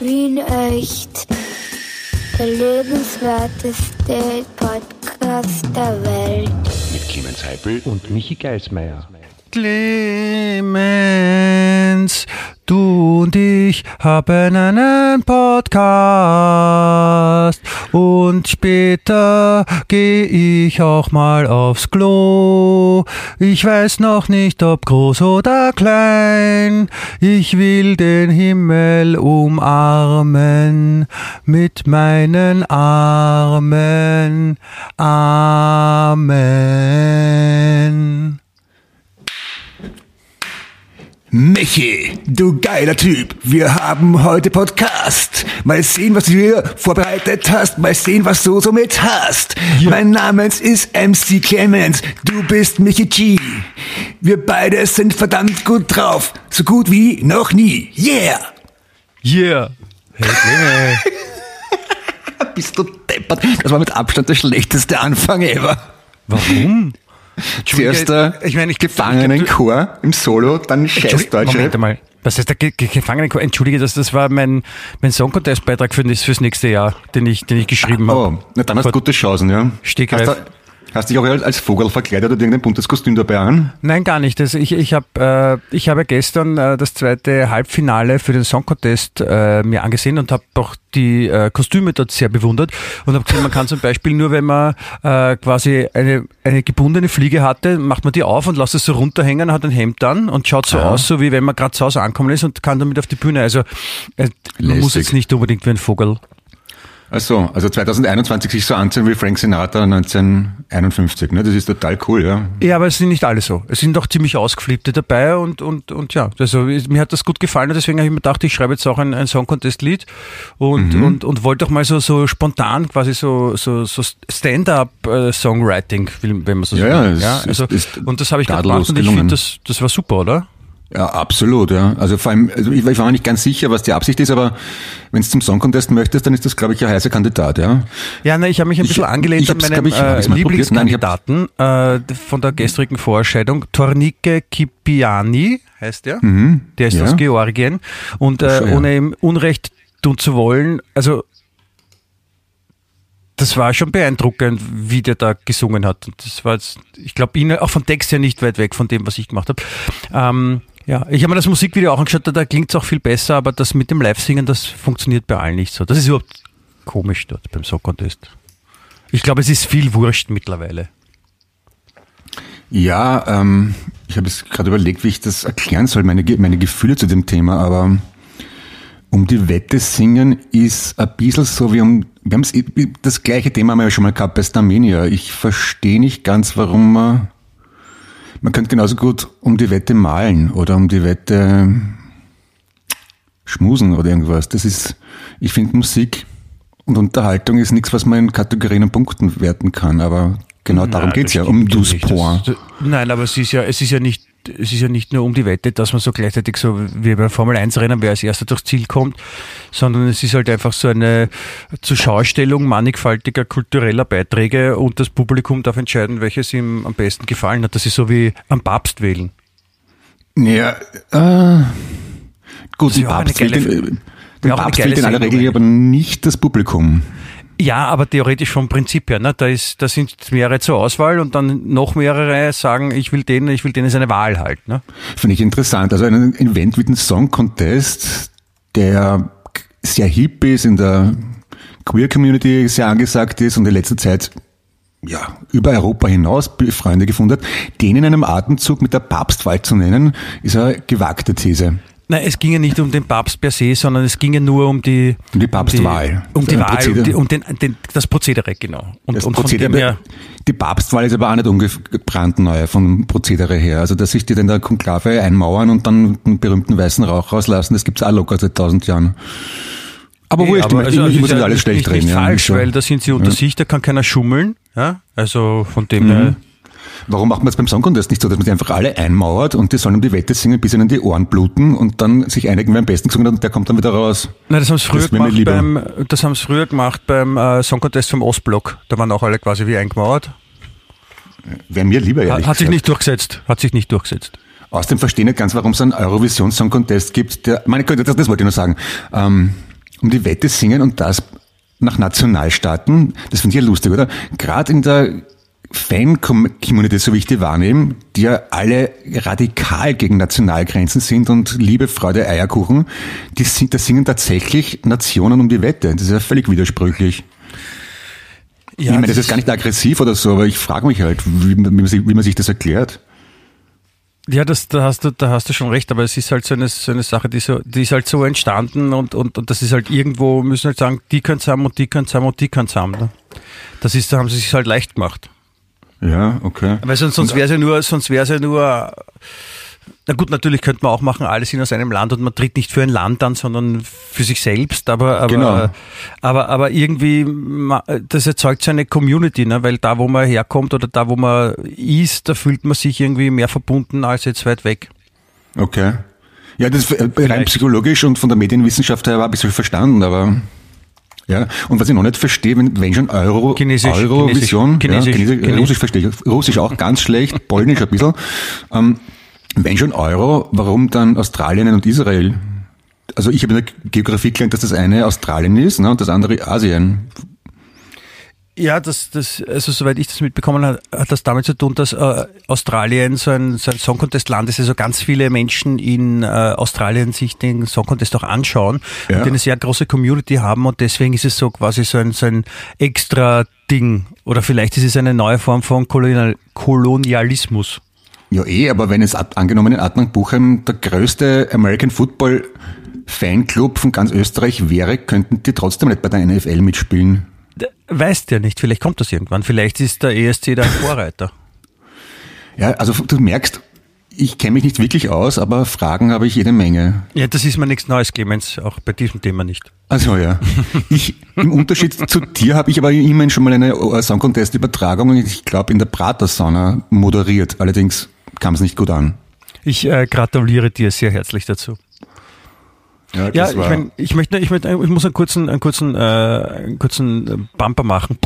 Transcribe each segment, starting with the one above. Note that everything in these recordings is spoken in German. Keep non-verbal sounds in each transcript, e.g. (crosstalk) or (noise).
Wien echt. Der lebenswerteste Podcast der Welt. Mit Clemens Heipel und Michi Geismeier. Clemens, du und ich haben einen Podcast und später gehe ich auch mal aufs Klo. Ich weiß noch nicht, ob groß oder klein. Ich will den Himmel umarmen mit meinen Armen. Amen. Michi, du geiler Typ, wir haben heute Podcast. Mal sehen, was du hier vorbereitet hast, mal sehen, was du so mit hast. Ja. Mein Name ist MC Clemens, du bist Michi G. Wir beide sind verdammt gut drauf, so gut wie noch nie. Yeah! Yeah! Hey (laughs) bist du deppert? Das war mit Abstand der schlechteste Anfang ever. Warum? Zuerst der ich meine, ich Gefangenenchor im Solo, dann Scheißdeutsche. Moment mal. Was heißt der Ge Gefangenenchor? Entschuldige, das, das war mein, mein Song Contest Beitrag für, fürs nächste Jahr, den ich, den ich geschrieben habe. Oh, na dann hast du gute Chancen, ja. Stegreif. Hast du dich auch als Vogel verkleidet oder irgendein buntes Kostüm dabei an? Nein, gar nicht. Also ich, ich, hab, äh, ich habe gestern äh, das zweite Halbfinale für den Song Contest äh, mir angesehen und habe auch die äh, Kostüme dort sehr bewundert und habe gesehen, man kann zum Beispiel nur, wenn man äh, quasi eine, eine gebundene Fliege hatte, macht man die auf und lässt es so runterhängen, hat ein Hemd an und schaut so ah. aus, so wie wenn man gerade zu Hause ankommen ist und kann damit auf die Bühne. Also äh, man muss jetzt nicht unbedingt wie ein Vogel Achso, also 2021 sich so anziehen wie Frank Sinatra 1951, ne? Das ist total cool, ja. Ja, aber es sind nicht alle so. Es sind doch ziemlich ausgeflippte dabei und, und, und ja, also mir hat das gut gefallen und deswegen habe ich mir gedacht, ich schreibe jetzt auch ein, ein Song-Contest-Lied und, mhm. und, und wollte auch mal so, so spontan quasi so, so, so Stand-up-Songwriting, äh, wenn man so ja, sagt. Ja, also, und das habe ich gemacht und ich finde, das, das war super, oder? Ja, absolut, ja. Also vor allem, also ich, ich war nicht ganz sicher, was die Absicht ist, aber wenn du zum Song Contest möchtest, dann ist das, glaube ich, ein heißer Kandidat, ja. Ja, na, ich habe mich ein bisschen ich, angelehnt ich an meinen ich, äh, Lieblingskandidaten Nein, äh, von der gestrigen Vorscheidung, Tornike Kipiani heißt der. Mhm, der ist ja. aus Georgien. Und äh, schon, ohne ihm Unrecht tun zu wollen, also das war schon beeindruckend, wie der da gesungen hat. Und das war jetzt, ich glaube, auch vom Text her nicht weit weg von dem, was ich gemacht habe. Ähm, ja, ich habe mir das Musikvideo auch angeschaut, da, da klingt es auch viel besser, aber das mit dem Live-Singen, das funktioniert bei allen nicht so. Das ist überhaupt komisch dort beim Song Contest. Ich glaube, es ist viel Wurscht mittlerweile. Ja, ähm, ich habe jetzt gerade überlegt, wie ich das erklären soll, meine, meine Gefühle zu dem Thema, aber um die Wette singen ist ein bisschen so wie um, wir haben das gleiche Thema haben wir ja schon mal gehabt bei Starmania. Ich verstehe nicht ganz, warum man man könnte genauso gut um die Wette malen oder um die Wette schmusen oder irgendwas. Das ist, ich finde Musik und Unterhaltung ist nichts, was man in Kategorien und Punkten werten kann, aber genau nein, darum geht's ja, um dus point. Nein, aber es ist ja, es ist ja nicht, es ist ja nicht nur um die Wette, dass man so gleichzeitig so wie beim Formel 1 Rennen, wer als erster durchs Ziel kommt, sondern es ist halt einfach so eine Zuschaustellung mannigfaltiger kultureller Beiträge und das Publikum darf entscheiden, welches ihm am besten gefallen hat. Das ist so wie am Papst wählen. Ja, äh, gut, den Papst wählt, den, den Papst wählt in aller Regel aber nicht das Publikum. Ja, aber theoretisch vom Prinzip her. Ne? Da, ist, da sind mehrere zur Auswahl und dann noch mehrere sagen, ich will den, ich will den, ist Wahl halt. Ne? Finde ich interessant. Also ein Event wie ein Song Contest, der sehr hip ist, in der Queer Community sehr angesagt ist und in letzter Zeit ja, über Europa hinaus Freunde gefunden hat, den in einem Atemzug mit der Papstwahl zu nennen, ist eine gewagte These. Nein, es ging ja nicht um den Papst per se, sondern es ging ja nur um die, um die Papstwahl. Um die, um die Wahl, um, die, um den, den, das Prozedere, genau. Und, das und Prozedere, her, die Papstwahl ist aber auch nicht ungebrannt neu vom Prozedere her. Also, dass sich die in der Konklave einmauern und dann einen berühmten weißen Rauch rauslassen, das gibt's auch locker seit tausend Jahren. Aber wo ich, also, ich, also, muss nicht alles schlecht reden. Nicht ja, falsch, so. weil da sind sie unter ja. sich, da kann keiner schummeln. Ja? Also von dem mhm. her Warum macht man es beim Song Contest nicht so, dass man die einfach alle einmauert und die sollen um die Wette singen, bis ihnen die Ohren bluten und dann sich einigen, wer am besten gesungen hat und der kommt dann wieder raus? Nein, das haben sie früher gemacht beim, das haben sie früher gemacht beim äh, Song Contest vom Ostblock. Da waren auch alle quasi wie eingemauert. Wäre mir lieber, ehrlich Hat, hat sich nicht durchgesetzt. Hat sich nicht durchgesetzt. Außerdem verstehe ich nicht ganz, warum es einen Eurovision Song Contest gibt, der, meine Güte, das, das wollte ich nur sagen. Ähm, um die Wette singen und das nach Nationalstaaten. Das finde ich ja lustig, oder? Gerade in der Fan-Community, so wie ich die wahrnehme, die ja alle radikal gegen Nationalgrenzen sind und Liebe, Freude, Eierkuchen, die sind, da singen tatsächlich Nationen um die Wette. Das ist ja völlig widersprüchlich. Ja, ich meine, das ist gar nicht aggressiv oder so, aber ich frage mich halt, wie, wie, man sich, wie man sich das erklärt. Ja, das, da, hast du, da hast du schon recht, aber es ist halt so eine, so eine Sache, die, so, die ist halt so entstanden und, und, und das ist halt irgendwo, müssen halt sagen, die können es haben und die können es haben und die können es haben. Ne? Das ist, da haben sie sich halt leicht gemacht. Ja, okay. Weil sonst, sonst wäre es ja nur, sonst wäre es ja nur, na gut, natürlich könnte man auch machen, alle sind aus einem Land und man tritt nicht für ein Land an, sondern für sich selbst, aber, aber, Genau. aber, aber irgendwie, das erzeugt so eine Community, ne? weil da, wo man herkommt oder da, wo man ist, da fühlt man sich irgendwie mehr verbunden als jetzt weit weg. Okay. Ja, das äh, rein Vielleicht. psychologisch und von der Medienwissenschaft her war ein bisschen verstanden, aber ja. Und was ich noch nicht verstehe, wenn, wenn schon Euro, Chinesisch, Eurovision, Chinesisch, ja, Chinesisch, Chinesisch, Chinesisch. Russisch verstehe ich, Russisch auch ganz schlecht, (laughs) Polnisch ein bisschen. Ähm, wenn schon Euro, warum dann Australien und Israel? Also ich habe in der Geografie gelernt, dass das eine Australien ist ne, und das andere Asien. Ja, das, das, also soweit ich das mitbekommen habe, hat das damit zu tun, dass äh, Australien so ein, so ein Song Contest Land ist, also ganz viele Menschen in äh, Australien sich den Song Contest auch anschauen Ja. und die eine sehr große Community haben und deswegen ist es so quasi so ein, so ein extra Ding oder vielleicht ist es eine neue Form von Kolonial Kolonialismus. Ja eh, aber wenn es angenommen in Adnang Buchheim der größte American Football Fanclub von ganz Österreich wäre, könnten die trotzdem nicht bei der NFL mitspielen. Weißt ja nicht, vielleicht kommt das irgendwann, vielleicht ist der ESC da (laughs) ein Vorreiter. Ja, also du merkst, ich kenne mich nicht wirklich aus, aber Fragen habe ich jede Menge. Ja, das ist mir nichts Neues, Clemens, auch bei diesem Thema nicht. Also ja, (laughs) ich, im Unterschied zu dir habe ich aber immerhin schon mal eine Song Contest Übertragung, ich glaube in der Prater-Sauna moderiert. Allerdings kam es nicht gut an. Ich äh, gratuliere dir sehr herzlich dazu. Ja, das ich, mein, ich möchte, ich möchte, ich muss einen kurzen, einen kurzen, äh, einen kurzen äh, Bumper machen,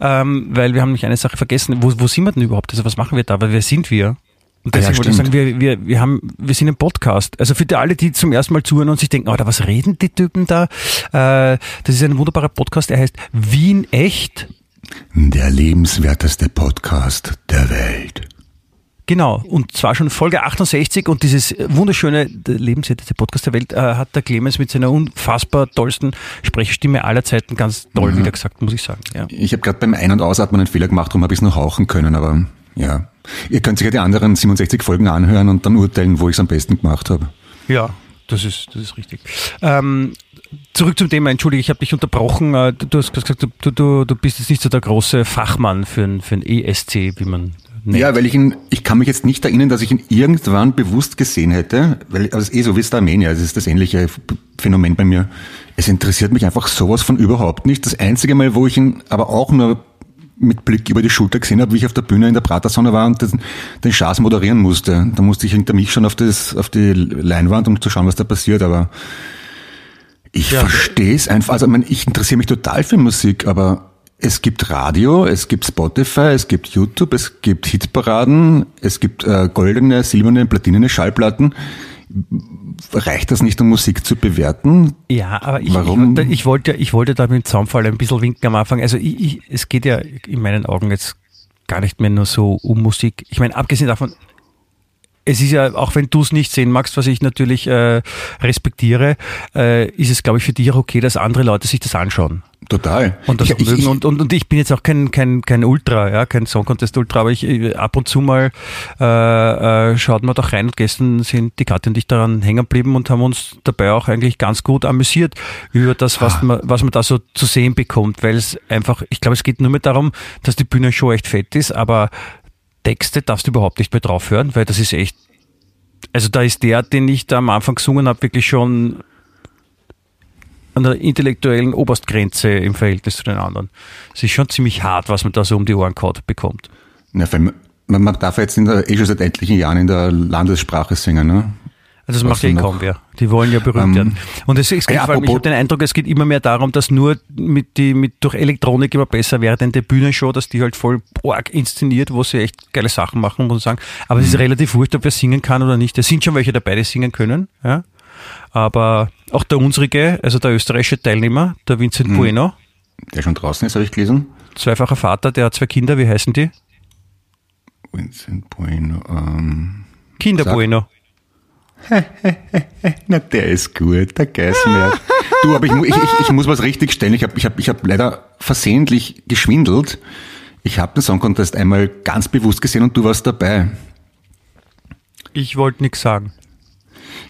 ähm, weil wir haben nämlich eine Sache vergessen. Wo, wo sind wir denn überhaupt? Also was machen wir da? Weil wer sind wir? Und Ah ja, deswegen wollte ich sagen, wir, wir, wir haben, wir sind ein Podcast. Also für die alle, die zum ersten Mal zuhören und sich denken, Alter, was reden die Typen da? Äh, das ist ein wunderbarer Podcast, der heißt Wien echt. Der lebenswerteste Podcast der Welt. Genau, und zwar schon Folge 68 und dieses wunderschöne der lebenswerteste Podcast der Welt äh, hat der Clemens mit seiner unfassbar tollsten Sprechstimme aller Zeiten ganz toll wieder gesagt, muss ich sagen. Ja. Ich habe gerade beim Ein- und Ausatmen einen Fehler gemacht, darum habe ich es noch hauchen können, aber ja. Ihr könnt sich ja die anderen 67 Folgen anhören und dann urteilen, wo ich es am besten gemacht habe. ja, das ist, das ist richtig. Ähm, zurück zum Thema, entschuldige, ich habe dich unterbrochen. Äh, Du, du hast gesagt, du, du, du bist jetzt nicht so der große Fachmann für ein, für ein ESC, wie man nennt. Ja, weil ich ihn, ich kann mich jetzt nicht erinnern, dass ich ihn irgendwann bewusst gesehen hätte, weil also es ist eh so wie Starmania, es ist das ähnliche Phänomen bei mir. Es interessiert mich einfach sowas von überhaupt nicht. Das einzige Mal, wo ich ihn aber auch nur mit Blick über die Schulter gesehen habe, wie ich auf der Bühne in der Pratersonne war und den, den Schaß moderieren musste. Da musste ich hinter mich schon auf, das, auf die Leinwand, um zu schauen, was da passiert, aber ich Ja. verstehe es einfach. Also ich, meine, ich interessiere mich total für Musik, aber es gibt Radio, es gibt Spotify, es gibt YouTube, es gibt Hitparaden, es gibt äh, goldene, silberne, platinene Schallplatten. Reicht das nicht, um Musik zu bewerten? Ja, aber ich, Warum? ich, ich wollte, ich wollte da mit dem Zaunfall ein bisschen winken am Anfang. Also ich, ich, es geht ja in meinen Augen jetzt gar nicht mehr nur so um Musik. Ich meine, abgesehen davon, es ist ja, auch wenn du es nicht sehen magst, was ich natürlich äh, respektiere, äh, ist es, glaube ich, für dich auch okay, dass andere Leute sich das anschauen Total. und das ich, ich, und, und, und ich bin jetzt auch kein, kein, kein Ultra, ja, kein Song Contest Ultra, aber ich ab und zu mal äh, äh, schaut man doch rein und gestern sind die Katja und ich daran hängen geblieben und haben uns dabei auch eigentlich ganz gut amüsiert über das, was man, was man da so zu sehen bekommt, weil es einfach, ich glaube, es geht nur mehr darum, dass die Bühne schon echt fett ist, aber Texte darfst du überhaupt nicht mehr drauf hören, weil das ist echt, also da ist der, den ich da am Anfang gesungen habe, wirklich schon an der intellektuellen Oberstgrenze im Verhältnis zu den anderen. Es ist schon ziemlich hart, was man da so um die Ohren kaut bekommt. weil man, man darf jetzt in der, eh schon seit etlichen Jahren in der Landessprache singen, ne? Also das Was macht ja eh kaum wer. Die wollen ja berühmt Ähm, werden. Und es, es geht ja, vor allem, ich habe den Eindruck, es geht immer mehr darum, dass nur mit die, mit durch Elektronik immer besser werdende Bühnenshow, dass die halt voll arg inszeniert, wo sie echt geile Sachen machen, muss ich sagen. Aber es Mhm. ist relativ wurscht, ob wer singen kann oder nicht. Es sind schon welche dabei, die singen können, ja. Aber auch der unsrige, also der österreichische Teilnehmer, der Vincent Mhm. Bueno, Der schon draußen ist, habe ich gelesen. zweifacher Vater, der hat zwei Kinder, wie heißen die? Vincent Bueno. Ähm, Kinder Sag. Bueno. (laughs) na, der ist gut, der Geißmerk. du, aber ich, ich, ich, ich muss was richtig stellen. Ich habe ich hab, ich hab leider versehentlich geschwindelt. Ich habe den Song Contest einmal ganz bewusst gesehen und du warst dabei. Ich wollte nichts sagen.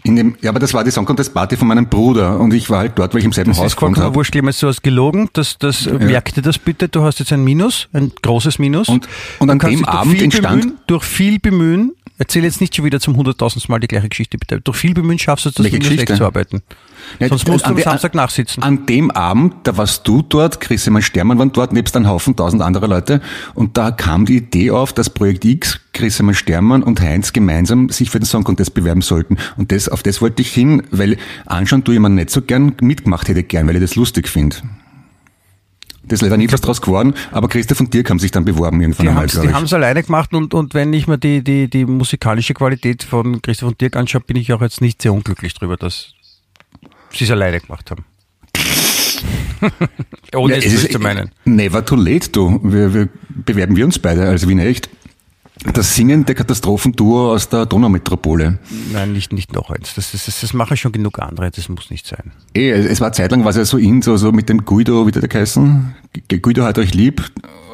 In dem, ja, aber das war die Song Contest Party von meinem Bruder und ich war halt dort, weil ich im selben Das Haus ist gewohnt habe. wurscht, Clemens, du hast gelogen. Das, das, Merk dir das bitte, du hast jetzt ein Minus, ein großes Minus. Und- und an dem Abend entstand- Bemühen, durch viel Bemühen, erzähl jetzt nicht schon wieder zum hunderttausendsten Mal die gleiche Geschichte, bitte. Durch viel Bemühen schaffst du es, das Welche Minus wegzuarbeiten. Ja, Sonst musst du an am Samstag nachsitzen. An dem Abend, da warst du dort, Christian Stermann waren dort, nebst einem Haufen tausend anderer Leute. Und da kam die Idee auf, dass Projekt X, Christian Stermann und Heinz gemeinsam sich für den Song Contest bewerben sollten. Und das, auf das wollte ich hin, weil anschauen ich mir nicht so gern, mitgemacht hätte gern, weil ich das lustig finde. Das ist leider nie was draus geworden, aber Christoph und Dirk haben sich dann beworben irgendwann Die einmal, haben es glaube ich. alleine gemacht und, und wenn ich mir die, die, die musikalische Qualität von Christoph und Dirk anschaue, bin ich auch jetzt nicht sehr unglücklich drüber, dass sie es alleine gemacht haben. (laughs) Ohne Ja, es es ist zu meinen. Never too late, du. Wir, wir bewerben wir uns beide als Wiener echt. Das singende Katastrophenduo aus der Donaumetropole. Nein, nicht, nicht noch eins. Das, das, das, das machen schon genug andere, das muss nicht sein. Eh, es war zeitlang was ja so in, so, so mit dem Guido, wie der geheißen? Guido hat euch lieb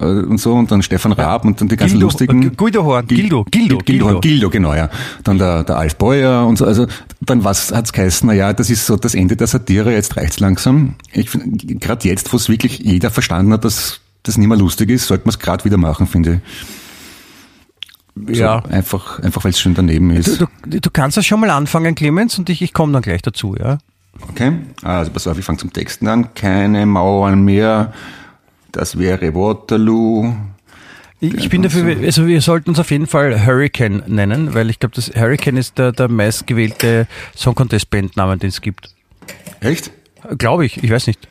äh, und so und dann Stefan Raab und dann die ganzen Gildo, lustigen. äh, Guido Horn, Gil- Gildo, Gildo, Gildo, Gildo. Gildo, genau, ja. Dann der, der Alf Beuer und so, also dann was hat's geheißen, na ja, das ist so das Ende der Satire, jetzt reicht's langsam. Ich gerade jetzt, wo es wirklich jeder verstanden hat, dass das nicht mehr lustig ist, sollte man es gerade wieder machen, finde ich. So, Ja. Einfach, einfach weil es schon daneben ist. Du, du, du kannst das schon mal anfangen, Clemens, und ich, ich komme dann gleich dazu, ja? Okay, also pass auf, ich fange zum Texten an. Keine Mauern mehr, das wäre Waterloo. Ich, ich bin dafür, also wir sollten uns auf jeden Fall Hurricane nennen, weil ich glaube, das Hurricane ist der, der meistgewählte Song Contest Bandname, den es gibt. Echt? Glaube ich, ich weiß nicht.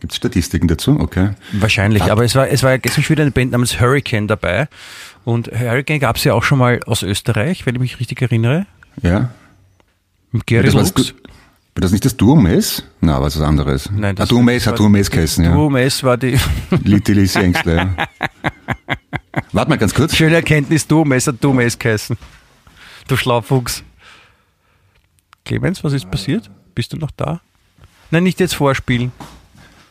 Gibt es Statistiken dazu? Okay. Wahrscheinlich, aber es war, es war ja gestern schon wieder eine Band namens Hurricane dabei. Und Hurricane gab es ja auch schon mal aus Österreich, wenn ich mich richtig erinnere. Ja. Mit Gary das war, Lux. das, war das nicht das Duo Mess? Na, was was anderes. Nein, ah, Duo Mess das hat Duo Mess geheißen, ja. Duo Mess war die (laughs) Little Ängstler. ja. Warte mal ganz kurz. schöne Erkenntnis, Duo Mess hat Duo Mess geheißen. Du Schlaufuchs. Clemens, was ist passiert? Bist du noch da? Nein, nicht jetzt vorspielen.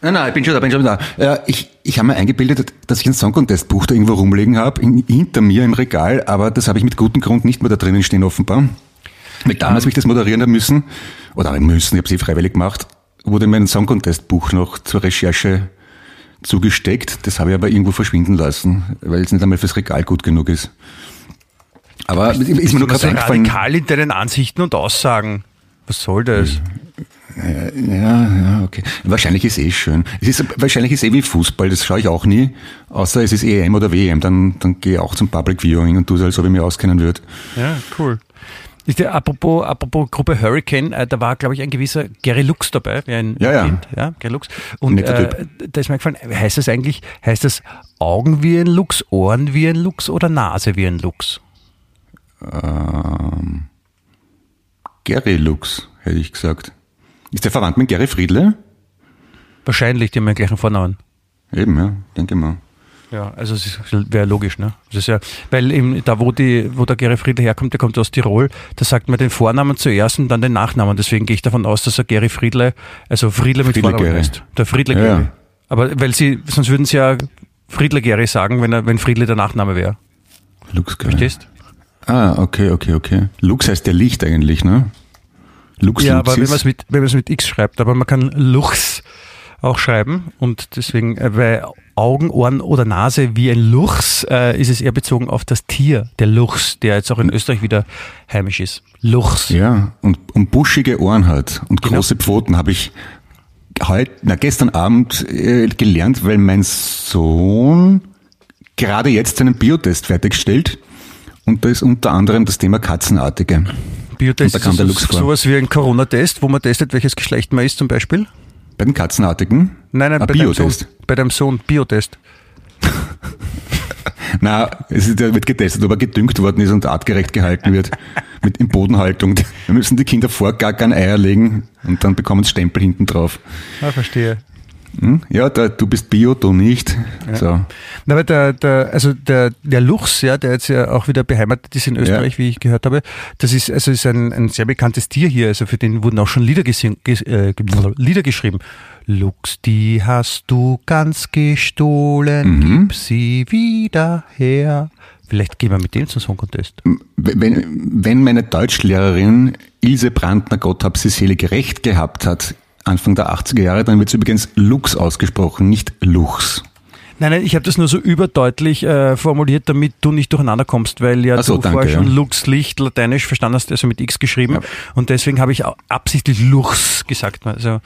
Nein, nein, ich bin schon da, bin schon da. Äh, ich ich habe mir eingebildet, dass ich ein Song Contest Buch da irgendwo rumliegen habe, in, hinter mir im Regal, aber das habe ich mit gutem Grund nicht mehr da drinnen stehen offenbar. Weil damals, wie ich das moderieren habe müssen, oder müssen, ich habe es eh freiwillig gemacht, wurde mir ein Song Contest Buch noch zur Recherche zugesteckt. Das habe ich aber irgendwo verschwinden lassen, weil es nicht einmal fürs Regal gut genug ist. Aber ist mir nur gerade so eingefallen. radikal in deinen Ansichten und Aussagen. Was soll das? Ja, ja, okay. Wahrscheinlich ist eh schön. Es ist wahrscheinlich ist eh wie Fußball, das schaue ich auch nie. Außer es ist EM oder WM, dann, dann gehe ich auch zum Public Viewing und tu so, als ob ich mich auskennen würde. Ja, cool. Ist der, apropos, apropos Gruppe Hurricane, äh, da war, glaube ich, ein gewisser Gary Lux dabei, wie ein Ja, ja. Kind, ja, Gary Lux. Und äh, da ist mir gefallen, heißt das eigentlich, heißt das Augen wie ein Lux, Ohren wie ein Lux oder Nase wie ein Lux? Ähm, Gary Lux, hätte ich gesagt. Ist der verwandt mit Gary Friedle? Wahrscheinlich, die haben den gleichen Vornamen. Eben, ja, denke mal. Ja, also es wäre logisch, ne? Das ist ja, weil eben da, wo die, wo der Gary Friedle herkommt, der kommt aus Tirol, da sagt man den Vornamen zuerst und dann den Nachnamen. Deswegen gehe ich davon aus, dass er Gary Friedle, also Friedle mit Friedle Vornamen heißt. Der Friedle Ja, Gary. Aber weil sie, sonst würden sie ja Friedle Gary sagen, wenn er, wenn Friedle der Nachname wäre. Lux Gary. Verstehst? Ah, okay, okay, okay. Lux heißt der Licht eigentlich, ne? Lux Ja, aber wenn Luxis. man es mit, wenn man es mit X schreibt, aber man kann Luchs auch schreiben und deswegen äh, bei Augen, Ohren oder Nase wie ein Luchs äh, ist es eher bezogen auf das Tier, der Luchs, der jetzt auch in Österreich wieder heimisch ist. Luchs. Ja, und, und buschige Ohren hat und Genau. große Pfoten habe ich heute, na gestern Abend äh, gelernt, weil mein Sohn gerade jetzt seinen Biotest fertigstellt und da ist unter anderem das Thema Katzenartige. Biotest ist der so, sowas wie ein Corona-Test, wo man testet, welches Geschlecht man ist zum Beispiel. Bei den Katzenartigen? Nein, nein, Ein bei deinem, Sohn, Biotest. bei deinem Sohn, Biotest. Na, es wird getestet, ob er gedüngt worden ist und artgerecht gehalten wird. Mit in Bodenhaltung. Wir müssen die Kinder vorgackern, Eier legen und dann bekommen sie Stempel hinten drauf. Ja, verstehe. Hm? Ja, da, du bist Bio, du nicht. Ja. So. Na, aber der, der, also der, der Luchs, ja, der jetzt ja auch wieder beheimatet ist in Österreich, ja. wie ich gehört habe, das ist, also ist ein, ein sehr bekanntes Tier hier. Also für den wurden auch schon Lieder, gesing, äh, Lieder geschrieben. Lux, die hast du ganz gestohlen, mhm. gib sie wieder her. Vielleicht gehen wir mit dem zum Song Contest. Wenn, wenn meine Deutschlehrerin Ilse Brandner, Gott hab sie selig recht gehabt hat, Anfang der 80er Jahre, dann wird es übrigens Lux ausgesprochen, nicht Luchs. Nein, nein, ich habe das nur so überdeutlich äh, formuliert, damit du nicht durcheinander kommst, weil ja so, du danke, vorher schon ja. Lux Licht lateinisch verstanden hast, also mit X geschrieben. Ja. Und deswegen habe ich absichtlich Lux gesagt. Also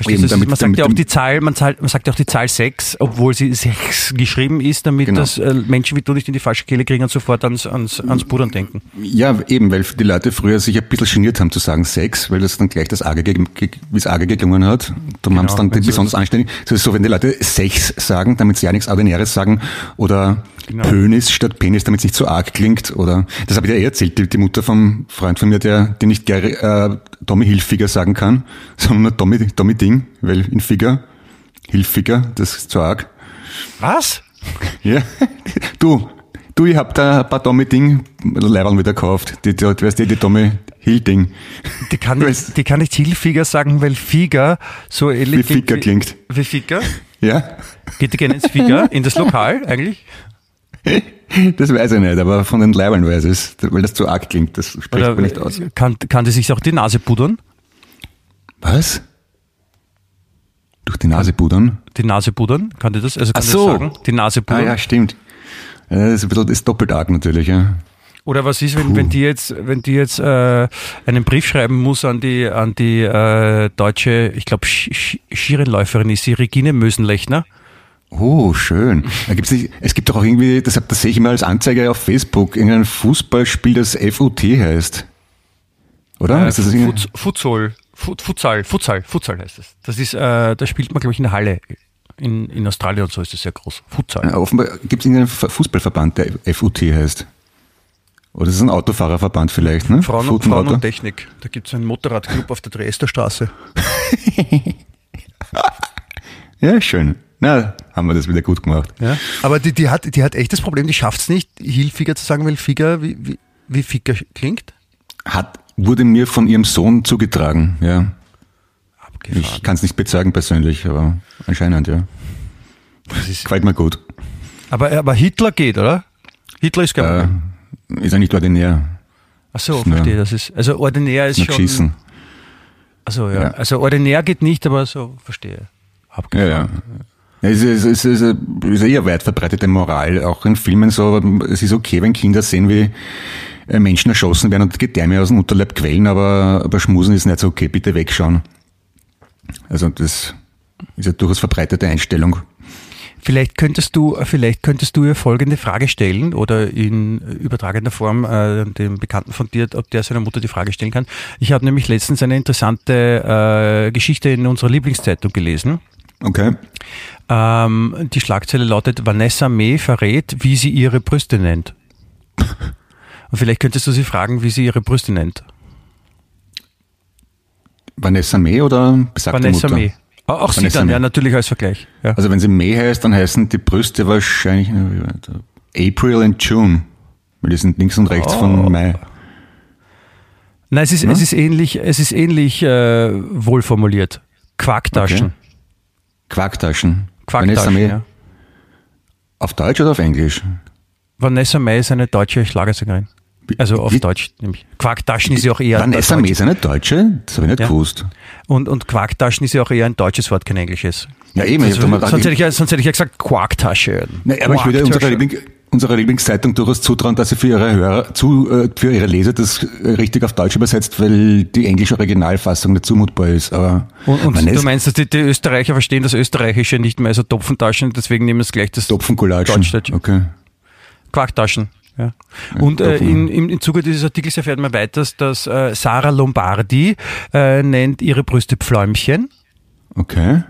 Verstehst Eben, damit, man sagt ja auch die Zahl, man, zahlt, man sagt ja auch die Zahl 6, obwohl sie 6 geschrieben ist, damit genau. das äh, Menschen wie du nicht in die falsche Kehle kriegen und sofort ans, ans, ans Pudern denken. Ja, eben, weil die Leute früher sich ein bisschen geniert haben zu sagen 6, weil das dann gleich das Arge, wie es Arge geklungen hat. Darum genau, haben es dann besonders anständig. Das ist so, wenn die Leute 6 sagen, damit sie ja nichts Ordinäres sagen, oder genau. Pönis statt Penis, damit es nicht so arg klingt. Oder das habe ich ja eh erzählt, die, die, Mutter vom Freund von mir, der, der nicht Gary, äh, Tommy Hilfiger sagen kann, (laughs) sondern nur Tommy, Tommy Ding, weil in Figer, Hilfiger, das ist zu arg. Was? (laughs) Ja, du, du, ich hab da ein paar Tommy Ding Leibern wieder gekauft. Die, die, weißt du, die Tommy Hill Ding. Die kann, (laughs) nicht, die kann nicht Hilfiger sagen, weil Figer so ähnlich wie Figer klingt. Wie Figer? Ja. Geht die gerne ins Figer, in das Lokal eigentlich? Das weiß ich nicht, aber von den Leibern weiß ich es, weil das zu arg klingt, das spricht Oder man nicht aus. Kann, kann die sich auch die Nase pudern? Was? Durch die Nase pudern? Die Nase pudern, kann die das? Also kann Ach so. das sagen? Die Nase pudern? Ah ja, stimmt. Das ist ein bisschen das doppelt arg natürlich, ja. Oder was ist, wenn, wenn die jetzt, wenn die jetzt äh, einen Brief schreiben muss an die an die äh, deutsche, ich glaube Skirennläuferin ist sie Regine Mösenlechner? Oh, schön. Da gibt's nicht, es gibt doch auch irgendwie, das, das sehe ich immer als Anzeige auf Facebook, irgendein Fußballspiel, das FUT heißt. Oder? Äh, ist das Fut, Futsal, Fut, Futsal, Futsal, Futsal heißt es. Das ist, äh, da spielt man, glaube ich, in der Halle. In, in Australien und so ist das sehr groß. Futsal. Ja, offenbar gibt es irgendeinen Fußballverband, der FUT heißt. Oder ist es ein Autofahrerverband vielleicht, ne? Frauen, und, Frauen und Technik. Da gibt es einen Motorradclub auf der Dresdner (laughs) ja, schön. Na, haben wir das wieder gut gemacht. Ja. Aber die, die, hat, die hat echt das Problem, die schafft es nicht, Hilfiger zu sagen, weil Figer, wie, wie, wie Figer klingt? Hat, wurde mir von ihrem Sohn zugetragen, ja. Abgefahren. Ich kann es nicht bezeugen persönlich, aber anscheinend, ja. Das ist Gefällt mir gut. Aber, aber Hitler geht, oder? Hitler ist gar äh, Ist ja nicht ordinär. Ach so, verstehe. Das ist, also ordinär ist schon. Geschissen. Also ja. ja. Also ordinär geht nicht, aber so verstehe. Abgefahren. Ja, ja. Es ist, es ist, es ist eher weit verbreitete Moral, auch in Filmen so. Es ist okay, wenn Kinder sehen, wie äh, Menschen erschossen werden und Gedärme aus dem Unterleib quellen, aber, aber Schmusen ist nicht so okay, bitte wegschauen. Also das ist ja durchaus verbreitete Einstellung. Vielleicht könntest du, vielleicht könntest du ihr folgende Frage stellen oder in übertragender Form äh, dem Bekannten von dir, ob der seiner Mutter die Frage stellen kann. Ich habe nämlich letztens eine interessante äh, Geschichte in unserer Lieblingszeitung gelesen. Okay. Ähm, die Schlagzeile lautet, Vanessa May verrät, wie sie ihre Brüste nennt. Und vielleicht könntest du sie fragen, wie sie ihre Brüste nennt. Vanessa May oder besagte Vanessa Mutter? May. Auch Vanessa sie dann, May. ja, natürlich als Vergleich. Ja. Also wenn sie May heißt, dann heißen die Brüste wahrscheinlich äh, April und June. Weil die sind links und rechts oh. von Mai. Nein, es ist, ja? es ist ähnlich, es ist ähnlich äh, wohl formuliert. Quarktaschen. Okay. Quarktaschen. Quarktaschen, ja. Auf Deutsch oder auf Englisch? Vanessa May ist eine deutsche Schlagersängerin. Also auf Wie? Deutsch nämlich. Quarktaschen ist ja auch eher. Vanessa May ist eine Deutsche? Das habe ich nicht ja. gewusst. Und, und Quarktaschen ist ja auch eher ein deutsches Wort, kein englisches. Ja, eben. Also, sonst, hätte ich, sonst hätte ich ja gesagt Quarktasche. Nein, aber ich würde unsere, unserer Lieblingszeitung durchaus zutrauen, dass sie für ihre Hörer, zu, äh, für ihre Leser das richtig auf Deutsch übersetzt, weil die englische Originalfassung nicht zumutbar ist. Aber und, und du meinst, dass die, die, Österreicher verstehen das Österreichische nicht mehr, also Topfentaschen, deswegen nehmen es gleich das Topfenkulatschen. Deutsch. Okay. Quarktaschen. Ja. Und äh, in, im, im Zuge dieses Artikels erfährt man weiter, dass äh, Sarah Lombardi äh, nennt ihre Brüste Pfläumchen. Okay.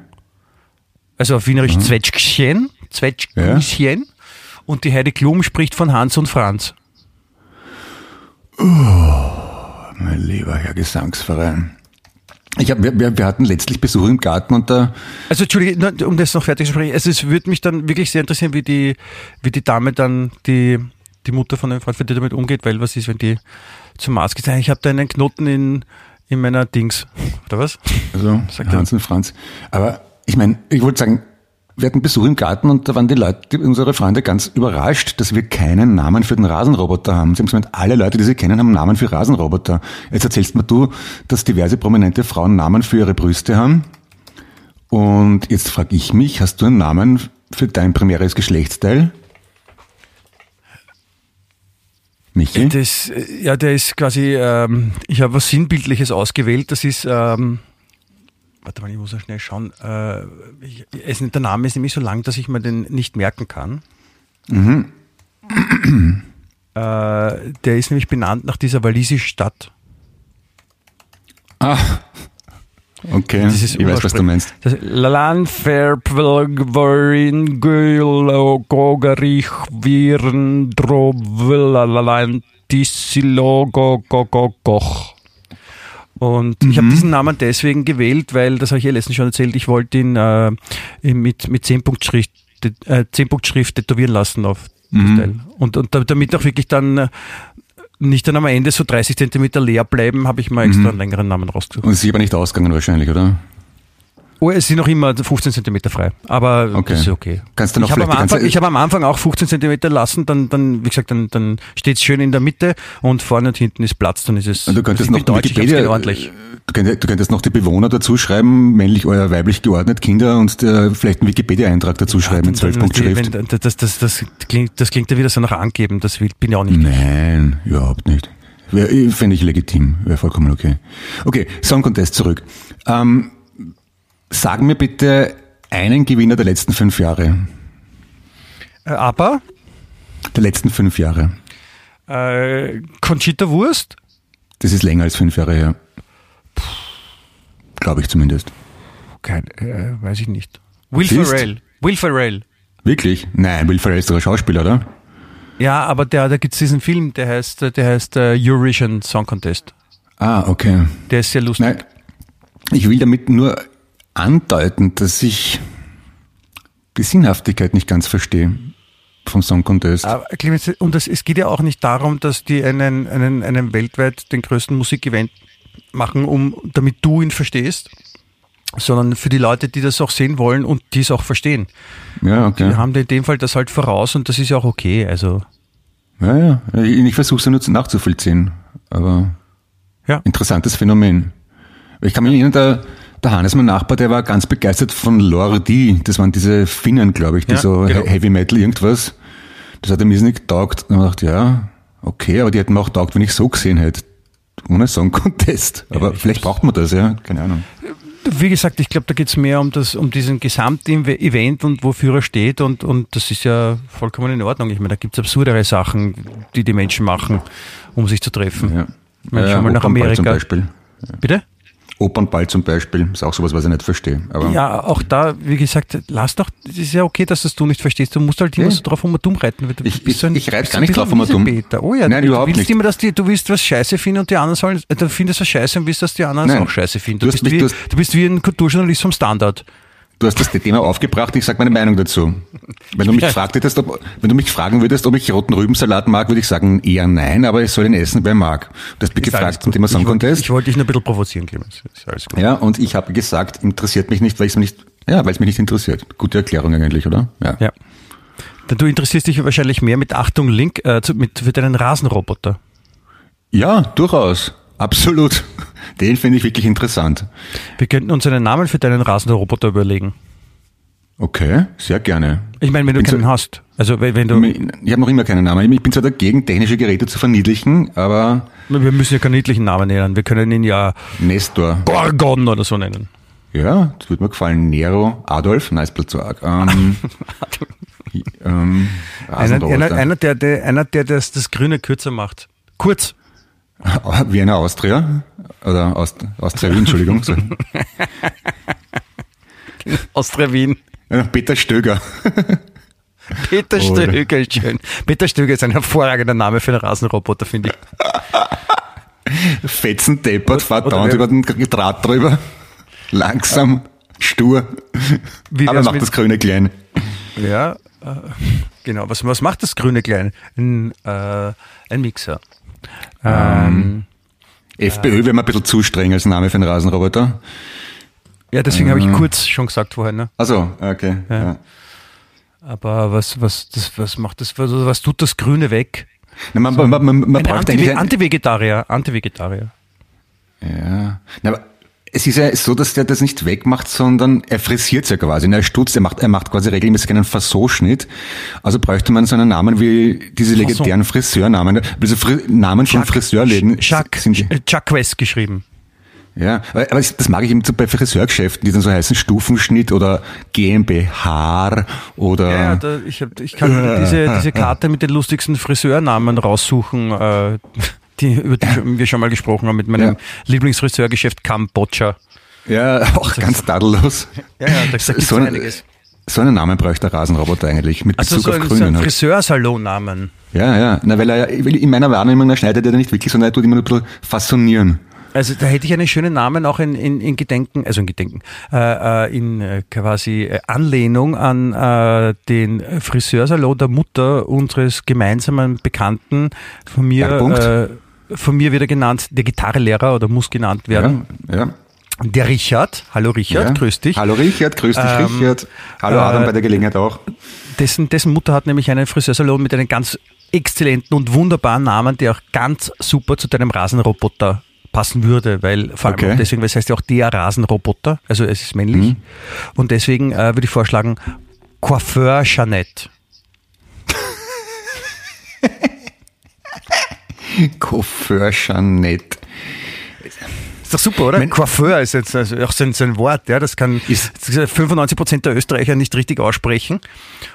Also auf Wienerisch mhm. Zwetschgen. Zwetschgen. Ja. Und die Heidi Klum spricht von Hans und Franz. Mein lieber Herr Gesangsverein. Ich hab, wir, wir, hatten letztlich Besuch im Garten und da Also Entschuldige, um das noch fertig zu sprechen. Also es würde mich dann wirklich sehr interessieren, wie die, wie die Dame dann, die, die Mutter von dem Freund, wie die damit umgeht, weil was ist, wenn die zum Arzt geht, ich habe da einen Knoten in, in meiner Dings. Oder was? Also Sagt er. Hans und Franz. Aber ich meine, ich wollte sagen, wir hatten Besuch im Garten und da waren die Leute, unsere Freunde, ganz überrascht, dass wir keinen Namen für den Rasenroboter haben. Sie haben gemeint, alle Leute, die sie kennen, haben Namen für Rasenroboter. Jetzt erzählst mir du, dass diverse prominente Frauen Namen für ihre Brüste haben. Und jetzt frage ich mich, hast du einen Namen für dein primäres Geschlechtsteil? Michi? Das, äh, ja, der ist quasi, ähm, ich habe was Sinnbildliches ausgewählt. Das ist, ähm, warte mal, ich muss noch schnell schauen. Äh, ich, es, der Name ist nämlich so lang, dass ich mir den nicht merken kann. Äh, der ist nämlich benannt nach dieser walisischen Stadt. Ah, okay, ich weiß, was du meinst. Das Und ich habe Mhm. diesen Namen deswegen gewählt, weil, das habe ich ja letztens schon erzählt, ich wollte ihn äh, mit, mit 10-Punkt-Schrift äh, 10 Schrift tätowieren lassen auf das Mhm. Teil. Und, und da- damit auch wirklich dann äh, nicht dann am Ende so 30 Zentimeter leer bleiben, habe ich mal extra Mhm. einen längeren Namen rausgesucht. Und sie ist aber nicht ausgegangen wahrscheinlich, oder? Oh, es sind noch immer 15 Zentimeter frei, aber Okay. das ist okay. Kannst du noch ich habe am, Anfang- ich habe am Anfang auch 15 Zentimeter lassen, dann, dann wie gesagt, dann, dann steht es schön in der Mitte und vorne und hinten ist Platz, dann ist es. Und du könntest ich noch Deutsch, ich Wikipedia, ordentlich. Du könntest, du könntest noch die Bewohner dazu schreiben, männlich oder weiblich geordnet, Kinder und der, vielleicht einen Wikipedia-Eintrag dazu schreiben in Dann- dann- 12 Punkt Schrift. wenn- Das, das, das, klingt, das klingt ja wieder so nach Angeben, das will, bin ja auch nicht. Nein, überhaupt nicht. Fände ich legitim, wäre vollkommen okay. Okay, Song Contest zurück. Ähm, sag mir bitte einen Gewinner der letzten fünf Jahre. Äh, Aber Der letzten fünf Jahre. äh, Conchita Wurst, Das ist länger als fünf Jahre her. Glaube ich zumindest. kein, äh, weiß ich nicht. Will Siehst? Ferrell, Will Ferrell. Wirklich? Nein, Will Ferrell ist doch ein Schauspieler, oder? Ja, aber der, da gibt es diesen Film, der heißt, der heißt äh, Eurovision Song Contest. Ah, okay. Der ist sehr lustig. Nein, ich will damit nur andeuten, dass ich die Sinnhaftigkeit nicht ganz verstehe vom Song Contest. Aber Clemens, und das, es geht ja auch nicht darum, dass die einen, einen, einen weltweit den größten Musikevent machen, um, damit du ihn verstehst, sondern für die Leute, die das auch sehen wollen und die es auch verstehen. Ja, okay. Wir haben in dem Fall das halt voraus und das ist ja auch okay. Also, Ja, ja. Ich, ich versuche es nur zu- nachzuvollziehen. Aber ja. interessantes Phänomen. Ich kann mich erinnern, der, der Hannes, mein Nachbar, der war ganz begeistert von Lordi. Das waren diese Finnen, glaube ich, die Ja, so genau. He- Heavy Metal irgendwas. Das hat er mir nicht getaugt. Und ich dachte, ja, okay, aber die hätten mir auch taugt, wenn ich so gesehen hätte. Ohne Song Contest. Aber ich vielleicht braucht man das, ja. Keine Ahnung. Wie gesagt, ich glaube, da geht es mehr um das, um diesen gesamten Event und wofür er steht und, und das ist ja vollkommen in Ordnung. Ich meine, da gibt es absurdere Sachen, die die Menschen machen, um sich zu treffen. Ja. Mensch, schau mal nach Opernball zum Amerika. Beispiel. Bitte? Opernball zum Beispiel ist auch sowas, was ich nicht verstehe. Aber Ja, auch da, wie gesagt, lass doch, es ist ja okay, dass das du nicht verstehst. Du musst halt immer Ja. so drauf um dumm reiten. weil Du Ich- bist so ein- ich- bist gar nicht drauf um dumm. Oh ja, Nein, du, überhaupt du willst nicht. immer, dass die, du willst was scheiße finden und die anderen sollen, äh, du findest was scheiße und willst, dass die anderen es auch scheiße finden. Du Du, bist mich- wie, du du bist wie ein Kulturjournalist vom Standard. Du hast das Thema aufgebracht, ich sage meine Meinung dazu. Wenn du mich gefragt hättest, ob, wenn du mich fragen würdest, ob ich roten Rübensalat mag, würde ich sagen eher nein, aber ich soll ihn essen, wer mag. Du hast mich Ist gefragt zum. Thema Song ich, wollte- Contest. Ich wollte dich nur ein bisschen provozieren, Clemens. Ja, und ich habe gesagt, interessiert mich nicht, weil es mich nicht, ja, weil es mich nicht interessiert. Gute Erklärung eigentlich, oder? Ja. Ja. Denn Du interessierst dich wahrscheinlich mehr mit Achtung Link äh, zu, mit, für deinen Rasenroboter. Ja, durchaus. Absolut. Den finde ich wirklich interessant. Wir könnten uns einen Namen für deinen Rasenroboter überlegen. Okay, sehr gerne. Ich meine, wenn du Bin keinen so- hast. Also wenn wenn du, Ich habe noch immer keinen Namen. Ich bin zwar dagegen, technische Geräte zu verniedlichen, aber wir müssen ja keinen niedlichen Namen nennen. Wir können ihn ja Nestor. Gorgon oder so nennen. Ja, das würde mir gefallen. Nero, Adolf, nice Platzorg. Ähm, (laughs) ähm, Einer, einer, einer, der, der, einer, der das, das Grüne kürzer macht. Kurz. Vienna Austria. Oder Aust Austria Wien, Entschuldigung. So. (laughs) Austria Wien. Peter Stöger. (laughs) Peter Stöger ist schön. Peter Stöger ist ein hervorragender Name für einen Rasenroboter, finde ich. (laughs) Fetzen deppert, Oder dauernd über den Draht drüber. Langsam, stur. Wie Aber macht das Grüne klein. Ja, äh, genau. Was, was macht das grüne Klein? Ein, äh, ein Mixer. Ähm, FPÖ wäre mir ein bisschen zu streng als Name für einen Rasenroboter. ja, deswegen habe Mhm. ich kurz schon gesagt vorher. Ne? Also, okay. Ja. Aber was, was, das, was macht das? Was, was tut das Grüne weg? Na, man, man, man, man Ein braucht Anti eigentlich ein, Anti-Vegetarier. Anti-Vegetarier. Ja. Na, aber es ist ja so, dass der das nicht wegmacht, sondern er frisiert ja quasi. Er stutzt, er macht, er macht quasi regelmäßig einen Fassonschnitt. Also bräuchte man so einen Namen wie diese legendären Friseurnamen. Also Fri Namen von Friseurläden Jacques, sind Jacques West geschrieben. ja, aber das mag ich eben bei Friseurgeschäften, die dann so heißen Stufenschnitt oder GmbH oder Ja, da, ich, hab, ich kann (laughs) diese, diese Karte mit den lustigsten Friseurnamen raussuchen, äh, die, über die wir schon mal gesprochen haben, mit meinem Ja. Lieblingsfriseurgeschäft Kambodscha. ja, auch ganz tadellos. Ja, ja, da, gibt So es ein- einiges. So einen Namen bräuchte der Rasenroboter eigentlich, mit Also Bezug so auf ein, so Grünen ein halt. Friseursalonnamen. Ja, ja. Na, weil er ja, in meiner Wahrnehmung, er schneidet er nicht wirklich, sondern er tut immer nur ein bisschen fassonieren. Also da hätte ich einen schönen Namen auch in, in, in Gedenken, also in Gedenken, äh, äh, in äh, quasi äh, Anlehnung an äh, den Friseursalon der Mutter unseres gemeinsamen Bekannten, von mir, Bergpunkt. Äh, von mir wieder genannt, der Gitarrelehrer oder muss genannt werden. Ja, ja. Der Richard, hallo Richard, ja. grüß dich. Hallo Richard, grüß dich Ähm, Richard. Hallo äh, Adam bei der Gelegenheit auch. Dessen, dessen Mutter hat nämlich einen Friseursalon mit einem ganz exzellenten und wunderbaren Namen, der auch ganz super zu deinem Rasenroboter passen würde, weil vor allem Okay. deswegen, weil es heißt ja auch der Rasenroboter, also es ist männlich. Und deswegen äh, würde ich vorschlagen, Coiffeur Jeanette. Coiffeur Jeanette. Ist doch super, oder? Mein- Coiffeur ist jetzt also auch so ein, Wort, ja, das kann Ist- 95 Prozent der Österreicher nicht richtig aussprechen.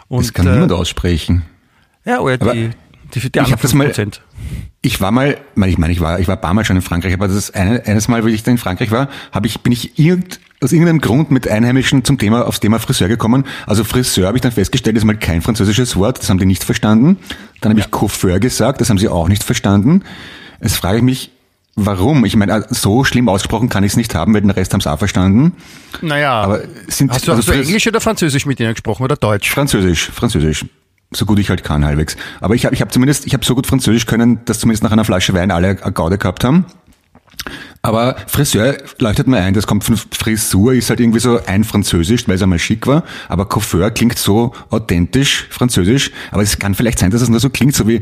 Und, Das kann äh, niemand aussprechen. Ja, oder Aber die, die, die ich hab anderen das mal- 5%. Ich war mal, ich meine, ich war, ich war ein paar Mal schon in Frankreich, aber das eine, eines Mal, wo ich da in Frankreich war, habe ich, bin ich irgend, aus irgendeinem Grund mit Einheimischen zum Thema, aufs Thema Friseur gekommen. Also Friseur habe ich dann festgestellt, ist mal kein französisches Wort, das haben die nicht verstanden. Dann habe ich Coiffeur gesagt, das haben sie auch nicht verstanden. Jetzt frage ich mich, warum? Ich meine, so schlimm ausgesprochen kann ich es nicht haben, weil den Rest haben es auch verstanden. Naja, Aber sind, hast du, also hast du Englisch oder Französisch mit ihnen gesprochen oder Deutsch? Französisch, Französisch. So gut ich halt kann, halbwegs. Aber ich habe ich hab zumindest, ich habe so gut Französisch können, dass zumindest nach einer Flasche Wein alle eine Gaude gehabt haben. Aber Friseur leuchtet mir ein, das kommt von Frisur, ist halt irgendwie so ein Französisch, weil es einmal schick war. Aber Coiffeur klingt so authentisch Französisch. Aber es kann vielleicht sein, dass es nur so klingt, so wie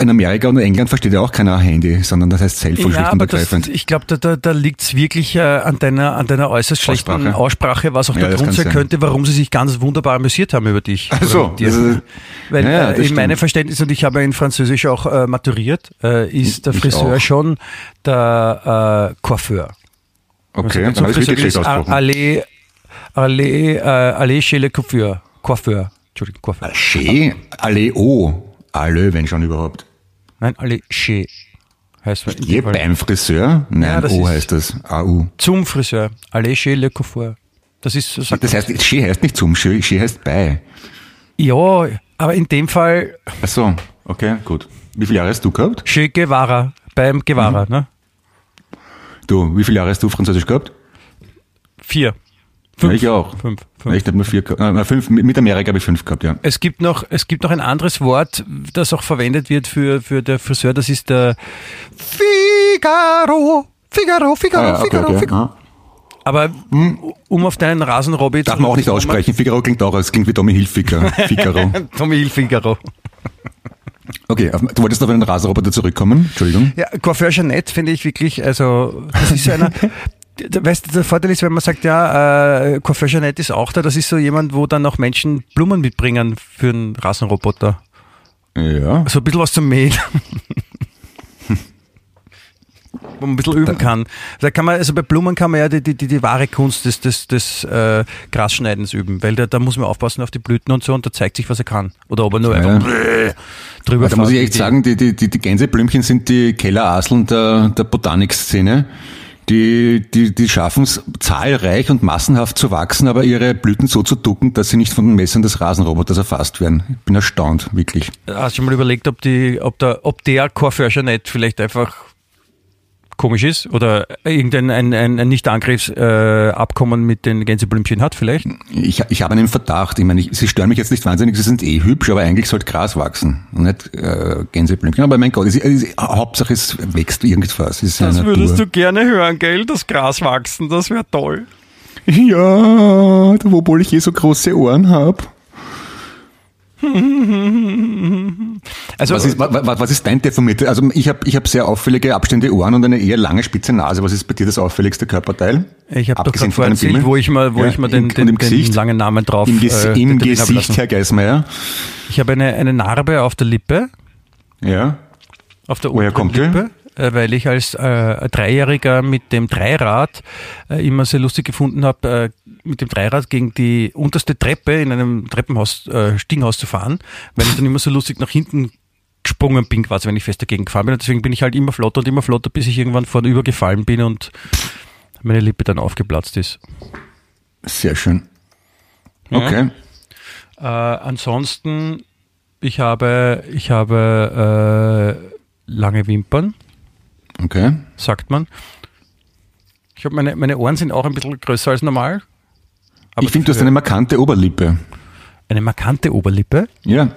in Amerika und in England versteht ja auch keiner Handy, sondern das heißt Cellphone schlicht und aber das, ergreifend. ich glaube, da, da, da liegt's wirklich äh, an, deiner, an deiner äußerst schlechten Aussprache. Aussprache, was auch Ja, der Grund sein könnte, warum sie sich ganz wunderbar amüsiert haben über dich. Ach so, ist- Weil Ja, ja, äh, in meinem. Verständnis, und ich habe in Französisch auch äh, maturiert, äh, ist der Friseur schon der äh, Coiffeur. Okay, Also dann habe ich wirklich schlecht ausgesprochen. Allez, allez, äh, allez chez le Coiffeur. Coiffeur. Entschuldigung, Coiffeur. Che, alle O, alle, wenn schon überhaupt. Nein, allez chez. Heißt in Je beim Friseur? Nein, Ja, O ist- heißt das. AU. Zum Friseur. Allez chez le Coiffeur. Das ist, so Das heißt, Che heißt nicht zum, Che, che heißt bei. Ja, aber in dem Fall Ach so, okay, gut. Wie viele Jahre hast du gehabt? Che Guevara, beim Mhm. Guevara, ne? Du, wie viele Jahre hast du Französisch gehabt? Vier. Ja, ich auch. Fünf. Ja, fünf. ich habe nur vier gehabt. Äh, fünf, mit Amerika habe ich fünf gehabt, ja. Es gibt noch, es gibt noch ein anderes Wort, das auch verwendet wird für, für der Friseur, das ist der Figaro. Figaro, Figaro, Ah, ja, okay, Figaro, okay. Figaro. Ah. Aber um auf deinen Rasenrobby Darf man auch nicht aussprechen. Figaro klingt auch, es klingt wie Tommy Hilfiger. (laughs) Figaro. Tommy Hilfiger. Okay, du wolltest auf einen Rasenroboter zurückkommen? Entschuldigung. Ja, Coiffeur Jeanette finde ich wirklich, also das ist so einer. (laughs) Weißt du, der Vorteil ist, wenn man sagt, ja, äh, Jeanette ist auch da, das ist so jemand, wo dann auch Menschen Blumen mitbringen für einen Rasenroboter. Ja. So ein bisschen was zum Mähen. Wo man ein bisschen üben kann. Da kann man, also bei Blumen kann man ja die, die, die, die wahre Kunst des, des, des äh, Grasschneidens üben, weil da, da muss man aufpassen auf die Blüten und so und da zeigt sich, was er kann. Oder ob er nur Ja. einfach drüber Da muss ich echt sagen, die, die, die, die Gänseblümchen sind die Kelleraseln der, der Botanikszene. Die, die, die schaffen es zahlreich und massenhaft zu wachsen, aber ihre Blüten so zu ducken, dass sie nicht von den Messern des Rasenroboters erfasst werden. Ich bin erstaunt, wirklich. Hast du schon mal überlegt, ob, die, ob, der, ob der Chorforscher nicht vielleicht einfach komisch ist oder irgendein ein, ein, ein Nicht-Angriffsabkommen äh, mit den Gänseblümchen hat vielleicht? Ich, ich habe einen Verdacht. Ich meine, ich, sie stören mich jetzt nicht wahnsinnig, sie sind eh hübsch, aber eigentlich sollte Gras wachsen und nicht äh, Gänseblümchen. Aber mein Gott, es, es, Hauptsache es wächst irgendwas. Es das würdest du gerne hören, gell? Das Gras wachsen, das wäre toll. Ja, obwohl ich eh so große Ohren habe. Also, was, ist, was, ist dein deformierte? Also ich habe ich hab sehr auffällige abständige Ohren und eine eher lange spitze Nase. Was ist bei dir das auffälligste Körperteil? Ich habe doch gerade vorhin erzählt, wo ich mal, wo ja, ich mal den, den, den, langen Namen drauf Im, Ges äh, im Gesicht, Herr Geismeier. Ich habe eine, eine Narbe auf der Lippe. Ja. Auf der Woher kommt Lippe. Die? Äh, weil ich als äh, Dreijähriger mit dem Dreirad äh, immer sehr lustig gefunden habe, äh, mit dem Dreirad gegen die unterste Treppe in einem Treppenhaus, äh, Stiegenhaus zu fahren, weil ich dann immer so lustig nach hinten gesprungen bin, quasi, wenn ich fest dagegen gefahren bin. Und deswegen bin ich halt immer flotter und immer flotter, bis ich irgendwann vornüber gefallen bin und meine Lippe dann aufgeplatzt ist. Sehr schön. Okay. Ja. Äh, ansonsten, ich habe, ich habe äh, lange Wimpern. Okay. Sagt man. Ich habe meine, meine Ohren sind auch ein bisschen größer als normal. ich finde, du hast eine markante Oberlippe. Eine markante Oberlippe? Ja.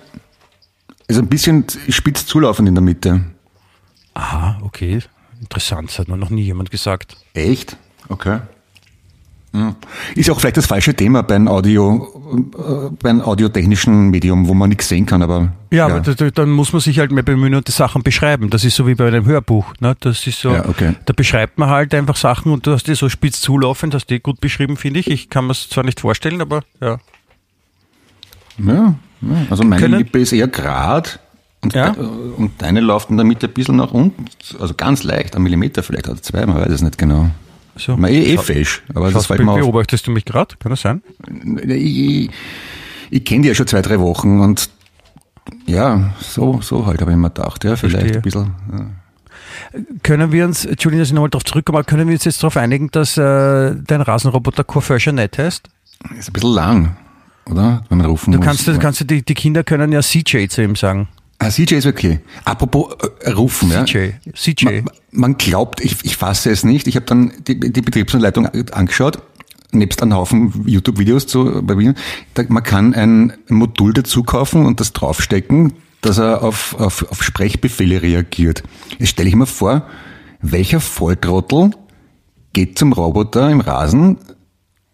Ist ein bisschen spitz zulaufend in der Mitte. Aha, okay. Interessant, das hat mir noch nie jemand gesagt. Echt? Okay. Hm. Ist ja auch vielleicht das falsche Thema bei einem, Audio, äh, bei einem audiotechnischen Medium, wo man nichts sehen kann, aber. Ja, ja. aber da, dann muss man sich halt mehr bemühen und die Sachen beschreiben. Das ist so wie bei einem Hörbuch. Ne? Das ist so, ja, okay. da beschreibt man halt einfach Sachen und du hast die so spitz zulaufend, hast die gut beschrieben, finde ich. Ich kann mir es zwar nicht vorstellen, aber ja. Ja, also meine Können, Lippe ist eher gerade und, ja? de, und deine läuft in der Mitte ein bisschen nach unten, also ganz leicht, ein Millimeter vielleicht oder zwei, man weiß es nicht genau. So. Man, eh, eh fesch, aber das fällt mir auf. Beobachtest du mich gerade? Kann das sein? Ich, ich, ich kenne die ja schon zwei, drei Wochen und ja, so, so halt habe ich mir gedacht, ja, vielleicht Verstehe. ein bisschen. Ja. Können wir uns, Entschuldigung, dass ich nochmal darauf zurückkomme, können wir uns jetzt darauf einigen, dass äh, dein Rasenroboter Coiffeur nicht heißt? Ist ein bisschen lang, oder? Wenn man rufen du muss. Kannst, du kannst, die, die Kinder können ja CJ zu ihm sagen. Ah, CJ ist okay. Apropos äh, rufen, CJ. ja. CJ. Man, man glaubt, ich, ich fasse es nicht. Ich habe dann die, die Betriebsanleitung angeschaut, nebst einem Haufen YouTube-Videos zu bei mir. Man kann ein Modul dazu kaufen und das draufstecken, dass er auf, auf, auf Sprechbefehle reagiert. Jetzt stelle ich mir vor, welcher Volltrottel geht zum Roboter im Rasen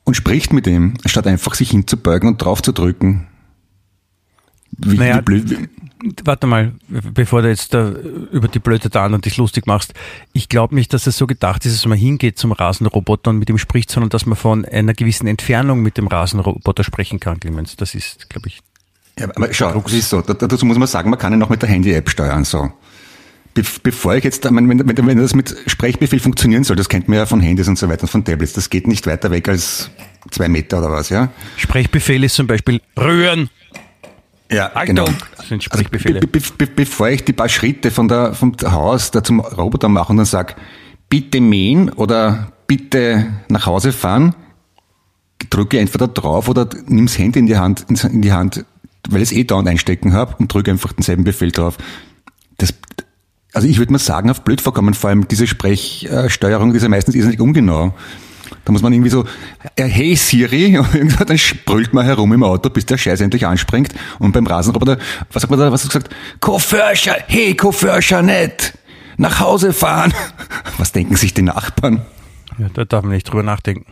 und spricht mit ihm, statt einfach sich hinzubeugen und drauf zu drücken. Wie, naja, wie blöd warte mal, bevor du jetzt da über die Blöde da und dich lustig machst. Ich glaube nicht, dass es so gedacht ist, dass man hingeht zum Rasenroboter und mit ihm spricht, sondern dass man von einer gewissen Entfernung mit dem Rasenroboter sprechen kann, Clemens. Das ist, glaube ich. Ja, aber schau, ist so. Dazu muss man sagen, man kann ihn auch mit der Handy-App steuern, so. Be bevor ich jetzt, wenn, wenn, wenn das mit Sprechbefehl funktionieren soll, das kennt man ja von Handys und so weiter, von Tablets, das geht nicht weiter weg als zwei Meter oder was, ja? Sprechbefehl ist zum Beispiel rühren. Ja, Achtung, genau. Das sind Sprechbefehle. Also, be be be bevor ich die paar Schritte von der, vom Haus da zum Roboter mache und dann sag, bitte mähen oder bitte nach Hause fahren, drücke entweder drauf oder nimm das Handy in die Hand, in die Hand, weil ich es eh dauernd einstecken habe und drücke einfach denselben Befehl drauf. Das, also ich würde mal sagen, auf blöd vorkommen, vor allem diese Sprechsteuerung, die ist ja meistens irrsinnig ungenau. Da muss man irgendwie so, äh, hey Siri, (laughs) dann sprüllt man herum im Auto, bis der Scheiß endlich anspringt. Und beim Rasenroboter, was sagt man da, was hat gesagt? Koförscher, hey Koförscher, nicht! Nach Hause fahren! (laughs) Was denken sich die Nachbarn? Ja, da darf man nicht drüber nachdenken.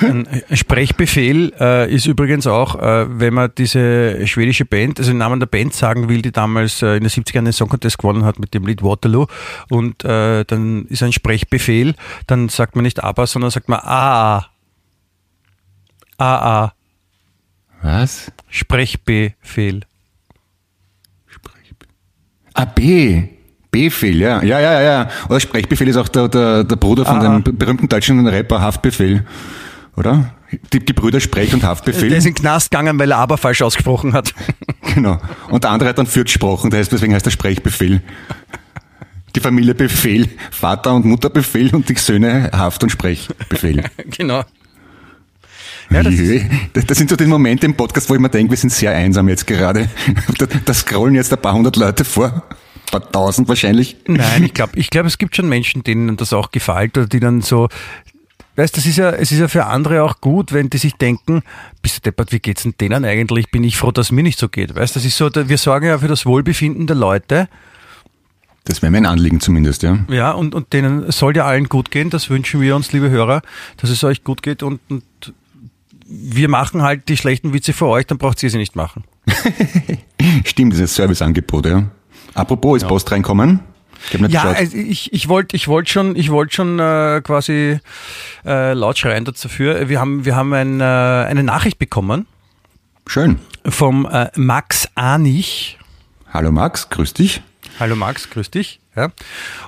Ein Sprechbefehl äh, ist übrigens auch, äh, wenn man diese schwedische Band, also den Namen der Band sagen will, die damals äh, in den 70ern den Song Contest gewonnen hat mit dem Lied Waterloo und äh, dann ist ein Sprechbefehl, dann sagt man nicht aber, sondern sagt man A. A. Was? Sprechbefehl. Sprechbefehl. Ah, B. Befehl, ja. Ja, ja, ja. Oder Sprechbefehl ist auch der, der, der Bruder von ah. dem berühmten deutschen Rapper Haftbefehl. Oder? Die, Brüder Sprech und Haftbefehl. Der ist in den Knast gegangen, weil er aber falsch ausgesprochen hat. (laughs) Genau. Und der andere hat dann Fürth gesprochen, heißt, deswegen heißt der Sprechbefehl. Die Familie Befehl, Vater und Mutter Befehl und die Söhne Haft und Sprechbefehl. (laughs) genau. Ja, das, das sind so die Momente im Podcast, wo ich mir denke, wir sind sehr einsam jetzt gerade. (laughs) Da, da scrollen jetzt ein paar hundert Leute vor. Ein paar tausend wahrscheinlich. Nein, ich glaube, ich glaub, es gibt schon Menschen, denen das auch gefällt oder die dann so, weißt, das ist ja, es ist ja für andere auch gut, wenn die sich denken, bist du deppert, wie geht's denn denen eigentlich? Bin ich froh, dass es mir nicht so geht. Weißt, das ist so, wir sorgen ja für das Wohlbefinden der Leute. Das wäre mein Anliegen zumindest, ja. Ja, und, und denen soll ja allen gut gehen. Das wünschen wir uns, liebe Hörer, dass es euch gut geht und, und wir machen halt die schlechten Witze für euch, dann braucht ihr sie nicht machen. (laughs) Stimmt, das ist ein Serviceangebot, ja. Apropos, ist Post reinkommen? Ich ja, also ich, ich wollte ich wollt schon, ich wollt schon äh, quasi äh, laut schreien dafür. Wir haben, wir haben ein, äh, eine Nachricht bekommen. Schön. Vom äh, Max Anich. Hallo Max, grüß dich. Hallo Max, grüß dich. Ja.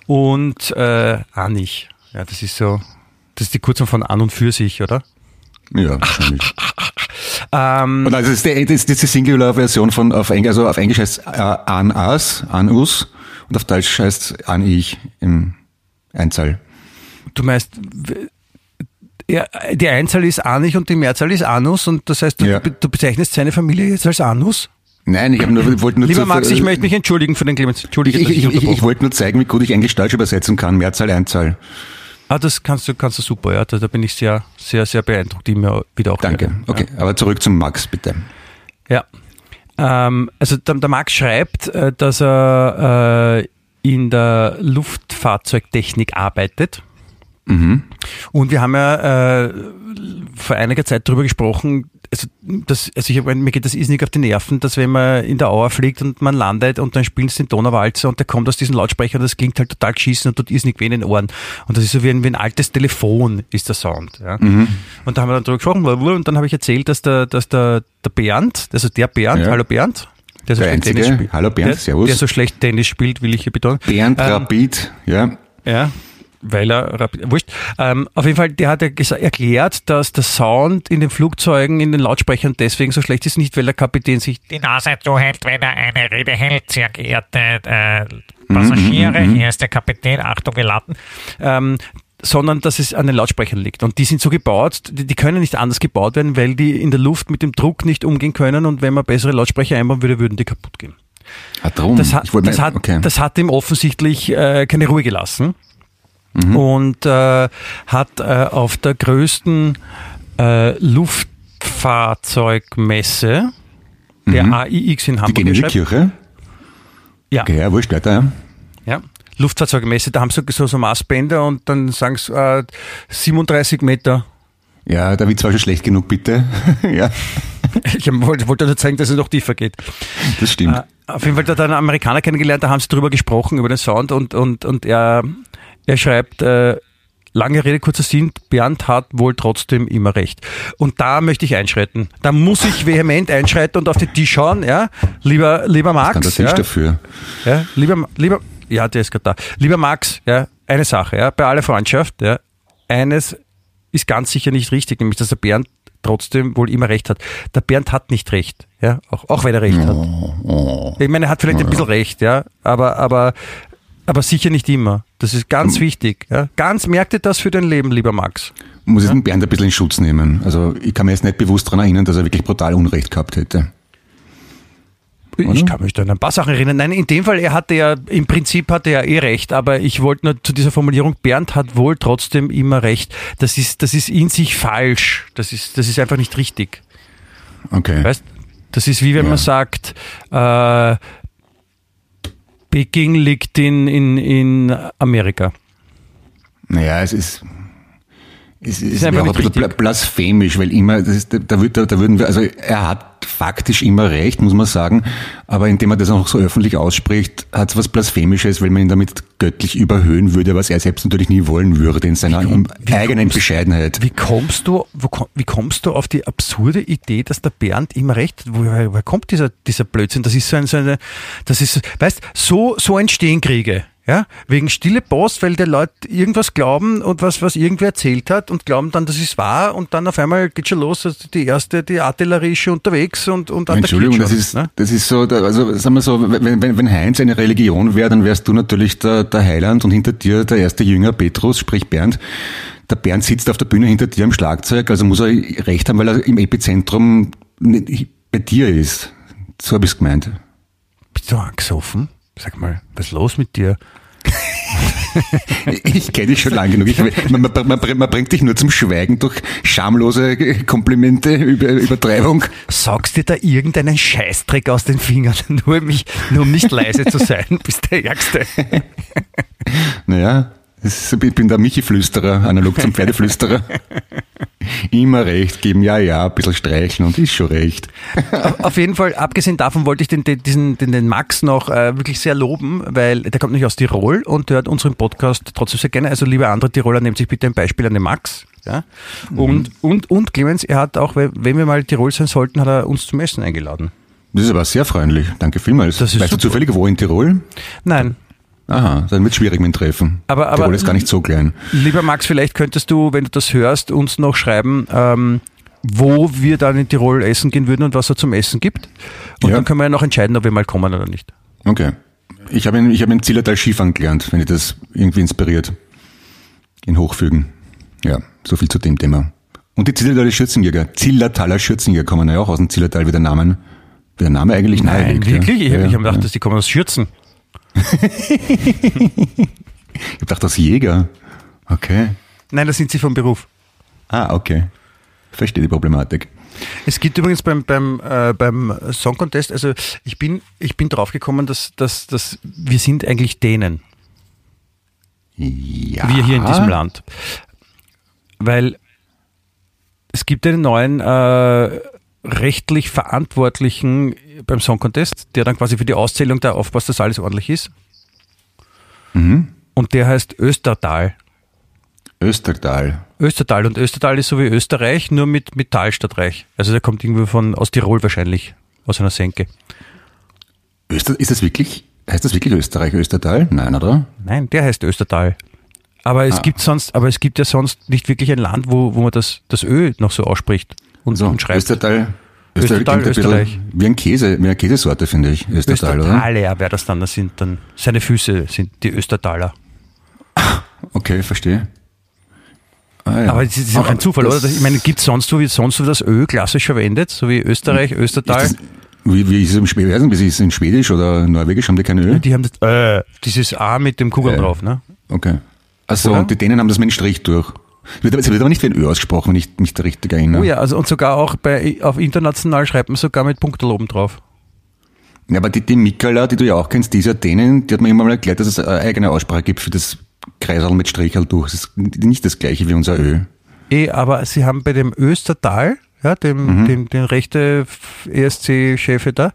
Und äh, Anich. Ja, das ist so, das ist die Kurzung von an und für sich, oder? Ja, wahrscheinlich. (laughs) ähm, und also das ist, die, das ist die Singular-Version von auf Englisch, also auf Englisch heißt äh, an us, an us und auf Deutsch heißt an ich im Einzahl. Du meinst, die Einzahl ist Anich und die Mehrzahl ist Anus und das heißt, du, ja. du bezeichnest seine Familie jetzt als Anus? Nein, ich nur, wollte nur Lieber Max, ich möchte mich entschuldigen für den Clemens. Entschuldige, ich, ich, ich, ich wollte nur zeigen, wie gut ich Englisch Deutsch übersetzen kann. Mehrzahl, Einzahl. Ah, das kannst du, kannst du super, ja. Da, da bin ich sehr, sehr, sehr beeindruckt, immer wieder auch. Danke. Höre. Okay, ja. aber zurück zum Max, bitte. Ja. Ähm, also der, der, Max schreibt, äh, dass er äh, in der Luftfahrzeugtechnik arbeitet. Mhm. Und wir haben ja äh, vor einiger Zeit darüber gesprochen, also, das, also ich, mir geht das irrsinnig auf die Nerven, dass wenn man in der Auer fliegt und man landet und dann spielt es den Donauwalzer und der kommt aus diesem Lautsprecher und das klingt halt total geschissen und tut irrsinnig weh in den Ohren. Und das ist so wie ein, wie ein altes Telefon, ist der Sound. Ja. Mhm. Und da haben wir dann drüber gesprochen und dann habe ich erzählt, dass der, dass der, der Bernd, also der Bernd, ja. hallo Bernd, der so der schlecht Tennis spielt. Hallo Bernd, der, servus. Der so schlecht Tennis spielt, will ich hier betonen. Bernd ähm, Rapid, ja. Ja, weil er, wurscht. Ähm, auf jeden Fall, der hat ja erklärt, dass der Sound in den Flugzeugen, in den Lautsprechern deswegen so schlecht ist, nicht weil der Kapitän sich die Nase zuhält, wenn er eine Rede hält, sehr geehrte äh, Passagiere, mm, mm, mm, hier ist der Kapitän, Achtung, wir landen. Ähm, sondern dass es an den Lautsprechern liegt. Und die sind so gebaut, die, die, können nicht anders gebaut werden, weil die in der Luft mit dem Druck nicht umgehen können und wenn man bessere Lautsprecher einbauen würde, würden die kaputt gehen. Ah, drum. Das, hat, das, hat, okay. das hat ihm offensichtlich äh, keine Ruhe gelassen mhm. und äh, hat äh, auf der größten äh, Luftfahrzeugmesse der mhm. AIX in Hamburg. Die Kirche? Ja. Okay, ja, wurscht, weiter, ja. Ja. Luftfahrzeugmesse, da haben sie so, so Maßbänder und dann sagen sie äh, 37 Meter. Ja, da wird zwar schon schlecht genug, bitte. (laughs) ja. Ich wollte, wollte nur zeigen, dass es noch tiefer geht. Das stimmt. Äh, auf jeden Fall hat er einen Amerikaner kennengelernt, da haben sie drüber gesprochen, über den Sound und, und, und er er schreibt, äh, lange Rede, kurzer Sinn, Bernd hat wohl trotzdem immer recht. Und da möchte ich einschreiten. Da muss ich vehement einschreiten und auf den Tisch schauen, ja. Lieber, lieber Max. Das kann Tisch ja, dafür. Ja, lieber, lieber, ja, der ist gerade da. Lieber Max, ja, eine Sache, ja, bei aller Freundschaft, ja, eines ist ganz sicher nicht richtig, nämlich dass der Bernd trotzdem wohl immer recht hat. Der Bernd hat nicht recht, ja, auch, auch wenn er recht hat. Oh, oh. Ich meine, er hat vielleicht ein bisschen recht, ja, aber, aber aber sicher nicht immer. Das ist ganz mhm. wichtig. Ja? Ganz merkt ihr das für dein Leben, lieber Max. Muss ich den Bernd ein bisschen in Schutz nehmen. Also ich kann mir jetzt nicht bewusst daran erinnern, dass er wirklich brutal Unrecht gehabt hätte. Oder? Ich kann mich da an ein paar Sachen erinnern. Nein, in dem Fall, er hatte ja, im Prinzip hatte er eh recht, aber ich wollte nur zu dieser Formulierung, Bernd hat wohl trotzdem immer recht. Das ist, das ist in sich falsch. Das ist, das ist einfach nicht richtig. Okay. Weißt? Das ist wie wenn ja. man sagt, äh, Peking liegt in, in, in Amerika. Naja, es ist, es ist, ist einfach auch ein bisschen blasphemisch, weil immer, das ist, da, da, da würden wir, also er hat faktisch immer recht, muss man sagen, aber indem er das auch so öffentlich ausspricht, hat es was Blasphemisches, weil man ihn damit göttlich überhöhen würde, was er selbst natürlich nie wollen würde in seiner wie, wie eigenen kommst, Bescheidenheit. Wie kommst du, wo, wie kommst du auf die absurde Idee, dass der Bernd immer recht hat? Woher, woher kommt dieser, dieser Blödsinn? Das ist so, ein, so eine, das ist, weißt, so, so entstehen Kriege. Ja, wegen stille Post, weil die Leute irgendwas glauben und was, was irgendwer erzählt hat und glauben dann, das ist wahr und dann auf einmal geht schon los, also die erste, die Artillerie ist schon unterwegs und, und Entschuldigung, schon, das ist, ne? das ist so, also sagen wir so, wenn, wenn, wenn Heinz eine Religion wäre, dann wärst du natürlich der, der Heiland und hinter dir der erste Jünger Petrus, sprich Bernd. Der Bernd sitzt auf der Bühne hinter dir am Schlagzeug, also muss er recht haben, weil er im Epizentrum bei dir ist. So habe ich es gemeint. Bist du angesoffen? Sag mal, was ist los mit dir? (laughs) Ich kenne dich schon lange genug. Ich, man, man, man, man bringt dich nur zum Schweigen durch schamlose Komplimente, Über, Übertreibung. Saugst dir da irgendeinen Scheißdreck aus den Fingern, (laughs) nur, um mich, nur um nicht leise zu sein? Bist der Ärgste. (laughs) Naja, ich bin der Michi-Flüsterer, analog zum Pferdeflüsterer. Immer recht geben, ja, ja, ein bisschen streicheln und ist schon recht. Auf jeden Fall, abgesehen davon wollte ich den, den, diesen, den, den Max noch äh, wirklich sehr loben, weil der kommt nicht aus Tirol und hört unseren Podcast trotzdem sehr gerne. Also liebe andere Tiroler, nehmt sich bitte ein Beispiel an den Max. Ja? Und, und, und Clemens, er hat auch, wenn wir mal Tirol sein sollten, hat er uns zum Essen eingeladen. Das ist aber sehr freundlich. Danke vielmals. Das ist weißt du super. zufällig, wo in Tirol? Nein, Aha, dann wird schwierig mit dem Treffen. Aber- aber- Tirol ist gar nicht so klein. Lieber Max, vielleicht könntest du, wenn du das hörst, uns noch schreiben, ähm, wo wir dann in Tirol essen gehen würden und was es zum Essen gibt. Und Ja. dann können wir ja noch entscheiden, ob wir mal kommen oder nicht. Okay. Ich habe in, ich habe in Zillertal Skifahren gelernt, wenn ihr das irgendwie inspiriert. In Hochfügen. Ja, so viel zu dem Thema. Und die Zillertaler Schürzenjäger. Zillertaler Schürzenjäger kommen ja auch aus dem Zillertal, wie der Name, wie der Name eigentlich naheliegt, wirklich? Ja. Ich, ja, habe gedacht, dass die kommen aus Schürzen. Ich hab gedacht, aus Jäger. Okay. Nein, das sind sie vom Beruf. Ah, okay. Verstehe die Problematik. Es gibt übrigens beim, beim, äh, beim Song Contest, also ich bin, ich bin draufgekommen, dass, dass, dass wir sind eigentlich Dänen. Ja. Wir hier in diesem Land. Weil es gibt einen neuen äh, rechtlich Verantwortlichen beim Song Contest, der dann quasi für die Auszählung da aufpasst, dass alles ordentlich ist. Mhm. Und der heißt Östertal. Östertal. Östertal. Und Östertal ist so wie Österreich, nur mit, mit Tal statt Reich. Also der kommt irgendwo von, aus Tirol wahrscheinlich, aus einer Senke. Öster, ist das wirklich, heißt das wirklich Österreich, Östertal? Nein, oder? Nein, der heißt Östertal. Aber es Ah. gibt sonst, aber es gibt ja sonst nicht wirklich ein Land, wo, wo man das, das Ö noch so ausspricht und, So, und schreibt. Östertal. Östertal, bisschen Österreich. Wie ein Käse, wie eine Käsesorte, finde ich. Östertal, oder? Östertaler wäre das dann. Das sind dann, seine Füße sind die Östertaler. Okay, verstehe. Ah, ja. Aber das ist auch ein Zufall, oder? Ich meine, gibt es sonst wo, wie sonst wo das Ö klassisch verwendet? So wie Österreich, Östertal? Ist das, wie, wie ist es im Schwedisch? Ist es in Schwedisch oder Norwegisch? Haben die keine Öl? Die haben das, äh, dieses A mit dem Kugel Äh. drauf, ne? Okay. Achso, Oder? und die Dänen haben das mit einem Strich durch. Es wird, aber- nicht wie ein Ö ausgesprochen, wenn ich mich da richtig erinnere. Oh ja, also und sogar auch bei, auf international schreibt man sogar mit Punktel oben drauf. Ja, aber die, die Mikala, die du ja auch kennst, die ist ja Dänen, die hat mir immer mal erklärt, dass es eine eigene Aussprache gibt für das Kreisel mit Strichel durch. Das ist nicht das gleiche wie unser Ö. Eh, aber sie haben bei dem Östertal, ja, dem, dem, den rechte ESC-Chef da,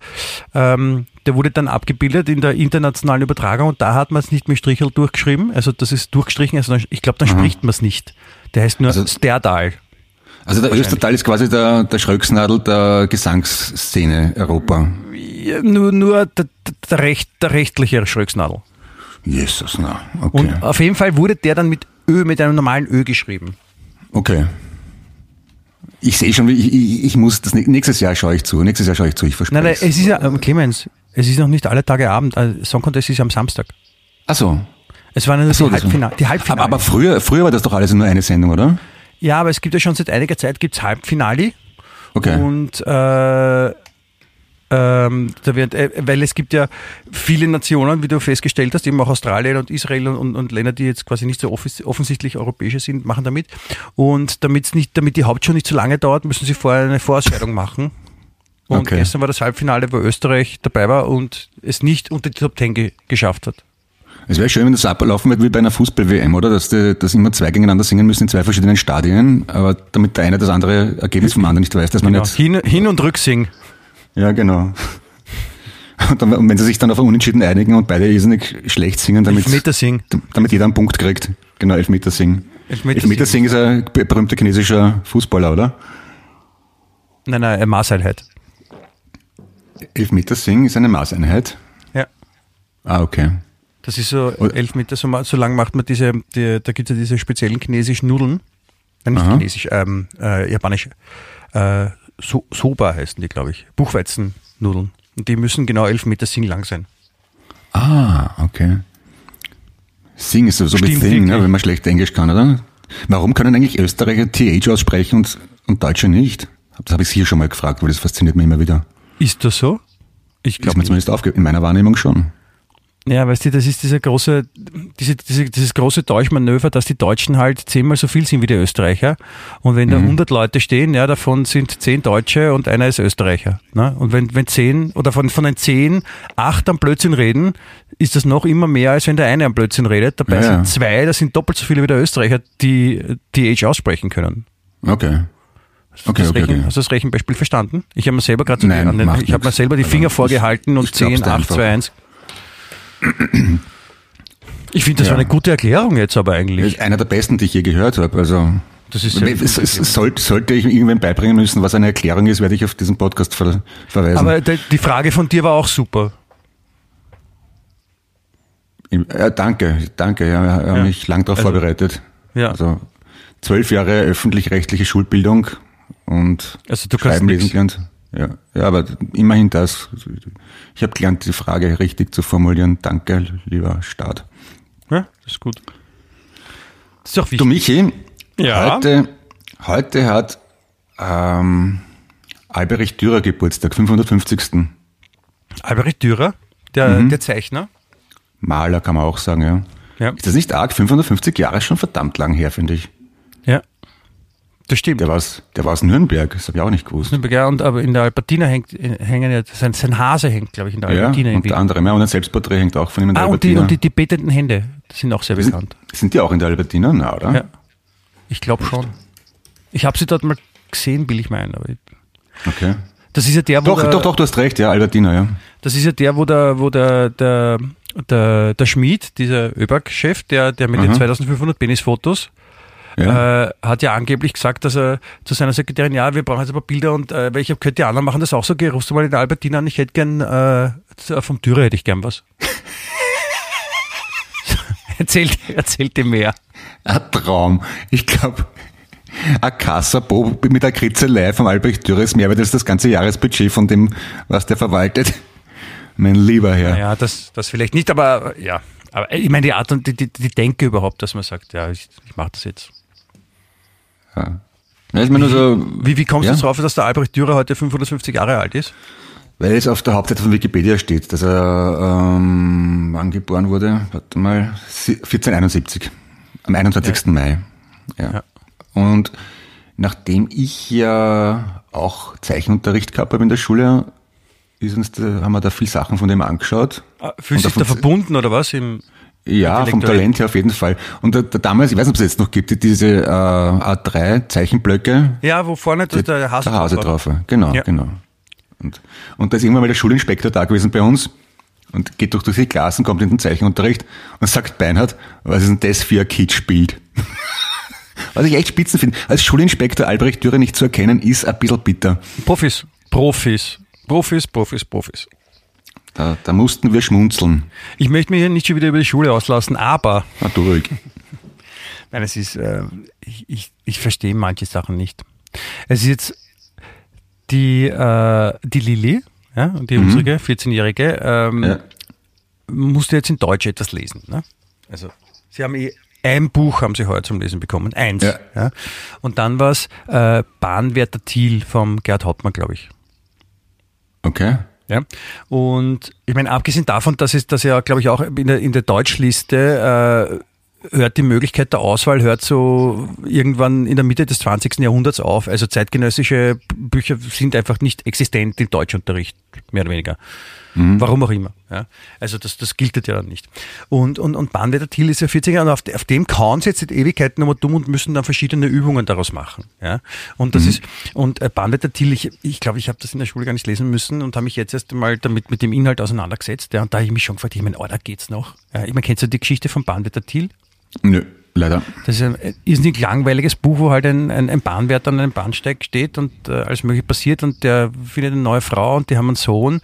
ähm, der wurde dann abgebildet in der internationalen Übertragung und da hat man es nicht mit Strichel durchgeschrieben. Also das ist durchgestrichen, also ich glaube, dann spricht man es nicht. Der heißt nur Also- Sterdal. Also der Östertal ist quasi der, der Schröcksnadel der Gesangsszene Europa. Ja, nur nur der, der, Recht, der rechtliche Schröcksnadel. Jesus, na, okay. Und auf jeden Fall wurde der dann mit Ö, mit einem normalen Ö geschrieben. Okay. Ich sehe schon, ich, ich, ich muss das nächstes Jahr schaue ich zu. Nächstes Jahr schaue ich zu, ich verspreche. Nein, nein, es ist ja, ähm, Clemens, es ist noch nicht alle Tage Abend. äh, Song Contest ist ja am Samstag. Ach so. Es waren ja nur so, die, Halbfinale, die Aber, Halbfinale. aber früher, früher war das doch alles nur eine Sendung, oder? Ja, aber es gibt ja schon seit einiger Zeit gibt's Halbfinale Okay. und äh, ähm, da wird, äh, weil es gibt ja viele Nationen, wie du festgestellt hast, eben auch Australien und Israel und, und, und Länder, die jetzt quasi nicht so offensichtlich europäische sind, machen damit. Und damit's nicht, damit die Hauptshow nicht zu lange dauert, müssen sie vorher eine Vorausscheidung machen. Und Okay. gestern war das Halbfinale, wo Österreich dabei war und es nicht unter die Top Ten ge geschafft hat. Es wäre schön, wenn das ablaufen wird wie bei einer Fußball-WM, oder? Dass, die, dass immer zwei gegeneinander singen müssen in zwei verschiedenen Stadien, aber damit der eine das andere Ergebnis vom anderen nicht weiß, dass man Genau. jetzt. Hin, hin und rücksing. Ja, genau. (laughs) Und, dann, und wenn sie sich dann auf einen Unentschieden einigen und beide irrsinnig schlecht singen, damit, Elfmetersing. damit jeder einen Punkt kriegt. Genau, Elfmeter singen. Elfmetersing. Elfmeter singen ist ein berühmter chinesischer Fußballer, oder? Nein, nein, eine Maßeinheit. Elfmeter singen ist eine Maßeinheit. Ja. Ah, okay. Das ist so elf Meter, so, so lang macht man diese, die, da gibt es ja diese speziellen chinesischen Nudeln. Nein, nicht Aha. chinesisch, ähm, äh, japanisch. Äh, so, Soba heißen die, glaube ich. Buchweizennudeln. Und die müssen genau elf Meter Sing lang sein. Ah, okay. Sing ist so, Stimmt Thing, ne, wenn man schlecht Englisch kann, oder? Warum können eigentlich Österreicher TH aussprechen und, und Deutsche nicht? Das habe ich hier schon mal gefragt, weil das fasziniert mich immer wieder. Ist das so? Ich Ist glaube mir nicht. zumindest aufge in meiner Wahrnehmung schon. Ja, weißt du, das ist dieser große, diese, diese, dieses große Täuschmanöver, dass die Deutschen halt zehnmal so viel sind wie die Österreicher. Und wenn da 100 Leute stehen, ja, davon sind zehn Deutsche und einer ist Österreicher. Ne? Und wenn, wenn zehn, oder von, von den zehn, acht am Blödsinn reden, ist das noch immer mehr, als wenn der eine am Blödsinn redet. Dabei Ja, ja. sind zwei, das sind doppelt so viele wie der Österreicher, die die H aussprechen können. Okay. Okay, das okay, Rechen, okay. Hast du das Rechenbeispiel verstanden? Ich habe mir selber gerade so Nein, den- ich habe mir selber die Also, Finger ich- vorgehalten und ich glaub's 10, dir 8, einfach. 2, 1. Ich finde, das Ja. war eine gute Erklärung jetzt aber eigentlich. einer der besten, die ich je gehört habe. Also, Das ist sehr es, es, sollte, sollte ich irgendwem beibringen müssen, was eine Erklärung ist, werde ich auf diesen Podcast ver, verweisen. Aber die Frage von dir war auch super. ja, danke, danke. Ja, wir haben Ja. mich lang darauf Also, vorbereitet. ja. Also zwölf Jahre öffentlich-rechtliche Schulbildung und Also du Schreiben, Lesen gelernt. Ja, ja, aber immerhin das. Ich habe gelernt, die Frage richtig zu formulieren. Danke, lieber Staat. Ja, das ist gut. Das ist auch Du wichtig. Michi, Ja? heute, heute hat ähm, Albrecht Dürer Geburtstag, 550. Albrecht Dürer, der, Mhm. der Zeichner. Maler kann man auch sagen, ja. Ja. Ist das nicht arg? 550 Jahre ist schon verdammt lang her, finde ich. ja. Das stimmt. Der war aus, der war aus Nürnberg, das habe ich auch nicht gewusst. Ja, und aber in der Albertina hängt, hängen ja, sein, sein Hase hängt, glaube ich, in der Ja, Albertina. in Wien. unter anderem. Ja, und ein Selbstporträt hängt auch von ihm in der ah, und die, Albertina. und die, die betenden Hände, die sind auch sehr bekannt. sind, sind die auch in der Albertina? Na, oder? Ja. Ich glaube schon. Ich habe sie dort mal gesehen, will ich meinen. Aber Okay. das ist ja der, wo Doch, der, doch, doch, du hast recht, ja, Albertina, ja. Das ist ja der, wo der, wo der, der, der, der Schmied, dieser ÖBAG-Chef, der, der mit den 2500 Penisfotos, ja. äh, hat ja angeblich gesagt, dass er zu seiner Sekretärin, ja, wir brauchen jetzt ein paar Bilder und äh, weil ich habe gehört, die anderen machen das auch so, geh, rufst du mal in der Albertina an, ich hätte gern, äh, vom Dürer hätte ich gern was. (laughs) erzählt, erzählt ihm mehr. Ein Traum. Ich glaube, ein Kassabo mit der Kritzelei vom Albrecht Dürer ist mehr wert als das ganze Jahresbudget von dem, was der verwaltet. Mein lieber Herr. Ja, das, das vielleicht nicht, aber ja. Aber ich meine, die Art und die, die, die Denke überhaupt, dass man sagt, ja, ich, ich mache das jetzt. Ja. Ja, ist mir nur so, Wie, wie kommst Ja? du drauf, dass der Albrecht Dürer heute 550 Jahre alt ist? weil es auf der Hauptseite von Wikipedia steht, dass er ähm, wann geboren wurde, warte mal, sie- 1471, am 21. Mai. Ja. Ja. Und nachdem ich ja auch Zeichenunterricht gehabt habe in der Schule, ist uns da, haben wir da viel Sachen von dem angeschaut. Ah, Fühlst du dich da verbunden oder was? Im, Ja, vom. Talent her auf jeden Fall. Und da, da damals, ich weiß nicht, ob es jetzt noch gibt, diese äh, A3 Zeichenblöcke, ja, wo vorne der, der Hase, der Hase drauf war. Genau, Ja. genau. Und, und da ist irgendwann mal der Schulinspektor da gewesen bei uns und geht durch die Klassen, kommt in den Zeichenunterricht und sagt Beinhard, was ist denn das für ein Kitschbild? (laughs) was ich echt spitzen finde. Als Schulinspektor Albrecht Dürer nicht zu erkennen, ist ein bisschen bitter. Profis, Profis, Profis, Profis, Profis. Da, da mussten wir schmunzeln. Ich möchte mich hier nicht schon wieder über die Schule auslassen, aber Na, du ruhig. (laughs) nein, es ist, äh, ich, ich, ich verstehe manche Sachen nicht. Es ist jetzt die, äh, die Lilly, ja, die unsere 14-Jährige, ähm, Ja. musste jetzt in Deutsch etwas lesen. Ne? Also sie haben eh ein Buch haben sie heute zum Lesen bekommen, eins. Ja. Ja. Und dann war es äh, Bahnwärter Thiel vom Gerd Hauptmann, glaube ich. Okay. Ja. Und ich meine, abgesehen davon, dass es, dass ja, glaube ich, auch in der, in der Deutschliste äh, hört die Möglichkeit der Auswahl hört so irgendwann in der Mitte des 20. Jahrhunderts auf. Also zeitgenössische Bücher sind einfach nicht existent im Deutschunterricht, mehr oder weniger. Warum auch immer. Ja. Also das, das gilt ja dann nicht. Und, und, und Bahnwetter Thiel ist ja 40er und auf, auf dem kauen sie jetzt seit Ewigkeiten nochmal dumm und müssen dann verschiedene Übungen daraus machen. Ja. Und das ist, und äh, Bahnwetter Thiel, ich glaube, ich, glaub, ich habe das in der Schule gar nicht lesen müssen und habe mich jetzt erst mal damit mit dem Inhalt auseinandergesetzt. Ja. Und da habe ich mich schon gefragt, ich meine, oh, da geht's noch. Ja. Ich meine, kennst du die Geschichte von Bahnwetter Thiel? Nö, leider. Das ist ein irrsinnig langweiliges Buch, wo halt ein, ein, ein Bahnwärter an einem Bahnsteig steht und äh, alles mögliche passiert und der findet eine neue Frau und die haben einen Sohn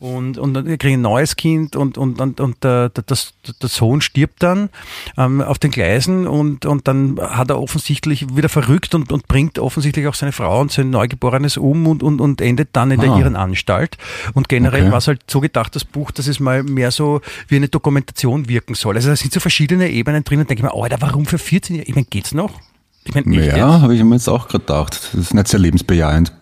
Und, und dann kriegen ein neues Kind und, und, und, und der, der, das, der Sohn stirbt dann ähm, auf den Gleisen und, und dann hat er offensichtlich wieder verrückt und, und bringt offensichtlich auch seine Frau und sein Neugeborenes um und, und, und endet dann in der Ah. Irrenanstalt. Und generell Okay. war es halt so gedacht, das Buch, dass es mal mehr so wie eine Dokumentation wirken soll. Also da sind so verschiedene Ebenen drin und denke ich mir, Alter, warum für 14 Jahre? Ich meine, geht's noch? Ich echt Ja, habe ich mir jetzt auch gedacht. Das ist nicht sehr lebensbejahend.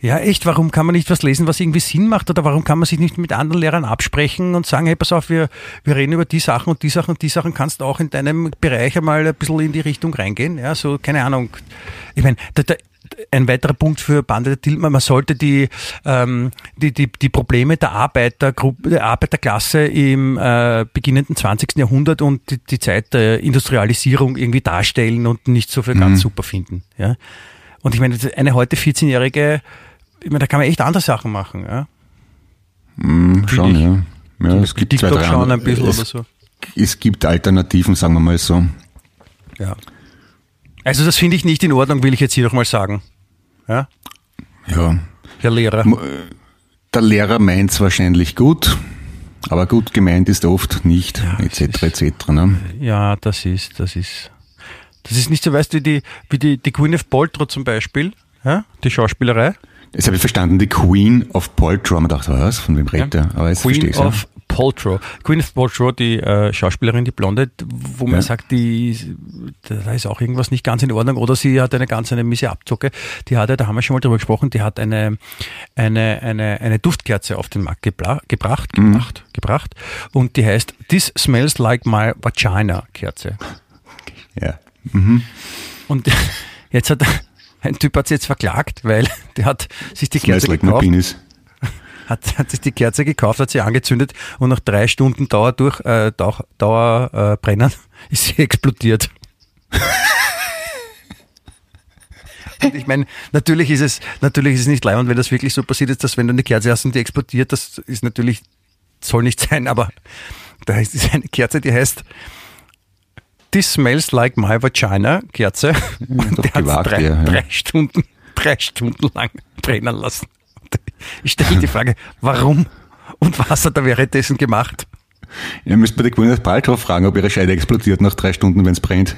Ja, echt, warum kann man nicht was lesen, was irgendwie Sinn macht? Oder warum kann man sich nicht mit anderen Lehrern absprechen und sagen, hey, pass auf, wir, wir reden über die Sachen und die Sachen und die Sachen, kannst du auch in deinem Bereich einmal ein bisschen in die Richtung reingehen? Ja, so, keine Ahnung. Ich meine, da, da, ein weiterer Punkt für Bande der Tillmann, man sollte die, ähm, die, die, die Probleme der Arbeitergruppe, der Arbeiterklasse im äh, beginnenden 20. Jahrhundert und die, die Zeit der Industrialisierung irgendwie darstellen und nicht so für ganz super finden. Ja? Und ich meine, eine heute 14-Jährige, ich meine, da kann man echt andere Sachen machen. Ja? Hm, schon, ich. ja. Ja, es gibt zwei, TikTok drei schauen ein bisschen es, oder so. Es gibt Alternativen, sagen wir mal so. Ja. Also das finde ich nicht in Ordnung, will ich jetzt hier nochmal sagen. Ja? Ja. Herr Lehrer. Der Lehrer meint es wahrscheinlich gut, aber gut gemeint ist oft nicht, es etc. etc. Ne? Ja, das ist, das ist. Das ist nicht so, weißt du, wie die, wie die, die Gwyneth Paltrow zum Beispiel, ja? die Schauspielerei. Jetzt habe ich verstanden, die Queen of Paltrow. Man dachte, was? Von wem redet er? Aber jetzt verstehe Queen of Paltrow. Gwyneth Paltrow, die äh, Schauspielerin, die Blonde, wo man Ja. sagt, die, da ist auch irgendwas nicht ganz in Ordnung oder sie hat eine ganz eine miese Abzocke. Die hat, ja, da haben wir schon mal drüber gesprochen, die hat eine, eine, eine, eine Duftkerze auf den Markt gebla, gebracht, gebracht, gebracht und die heißt This Smells Like My Vagina Kerze. Ja. Und (laughs) jetzt hat ein Typ hat sie jetzt verklagt, weil (laughs) der hat sich die Kerze like gekauft (laughs) hat, hat sich die Kerze gekauft, hat sie angezündet und nach drei Stunden Dauer durch äh, Dauer, Dauer äh, brennen (laughs) ist sie explodiert. und ich meine, natürlich ist es natürlich ist es nicht leibend, wenn das wirklich so passiert ist, dass wenn du eine Kerze hast und die explodiert, das ist natürlich soll nicht sein, aber da ist es eine Kerze, die heißt This smells like my vagina Kerze. (laughs) Und der hat drei, ja, ja. drei Stunden, drei Stunden lang brennen lassen. Ich stelle die Frage, warum und was hat er währenddessen gemacht? Ihr müsst bei der Gwyneth Paltrow fragen, ob ihre Scheide explodiert nach drei Stunden, wenn es brennt.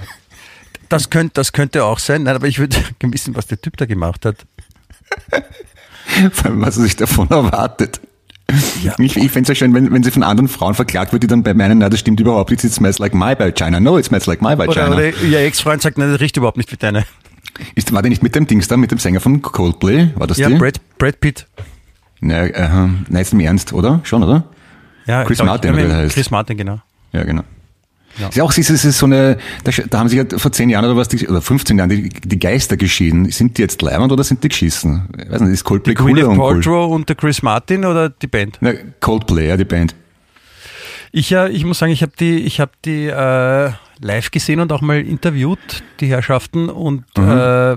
Das könnte, das könnte auch sein, nein, aber ich würde (laughs) wissen, was der Typ da gemacht hat. Vor allem, was er sich davon erwartet. Ja. Ich, ich fände es ja schön, wenn, wenn sie von anderen Frauen verklagt wird, die dann bei meinen, na, das stimmt überhaupt nicht, it smells like my vagina. No, it smells like my Oder, vagina. oder ihr Ex-Freund sagt, nein, das riecht überhaupt nicht wie deine. Ist, war der nicht mit dem Dings da, mit dem Sänger von Coldplay? War das Ja, die? Brad, Brad Pitt. Na, äh, nein, jetzt im Ernst, oder? Schon, oder? Ja, Chris glaub Martin, ich, oder ja, heißt. Chris Martin, genau. Ja, genau. Ja. Ist ja auch, es ist, ist so eine, da, haben sich ja vor zehn Jahren oder was, die, oder 15 Jahren die, die Geister geschieden. Sind die jetzt leibend oder sind die geschissen? Ich weiß nicht, ist Coldplay cool Gwyneth oder uncool? Paltrow und der Chris Martin oder die Band? Na, Coldplay, ja, die Band. Ich, ja, ich muss sagen, ich habe die, ich hab die äh, live gesehen und auch mal interviewt, die Herrschaften. Und äh,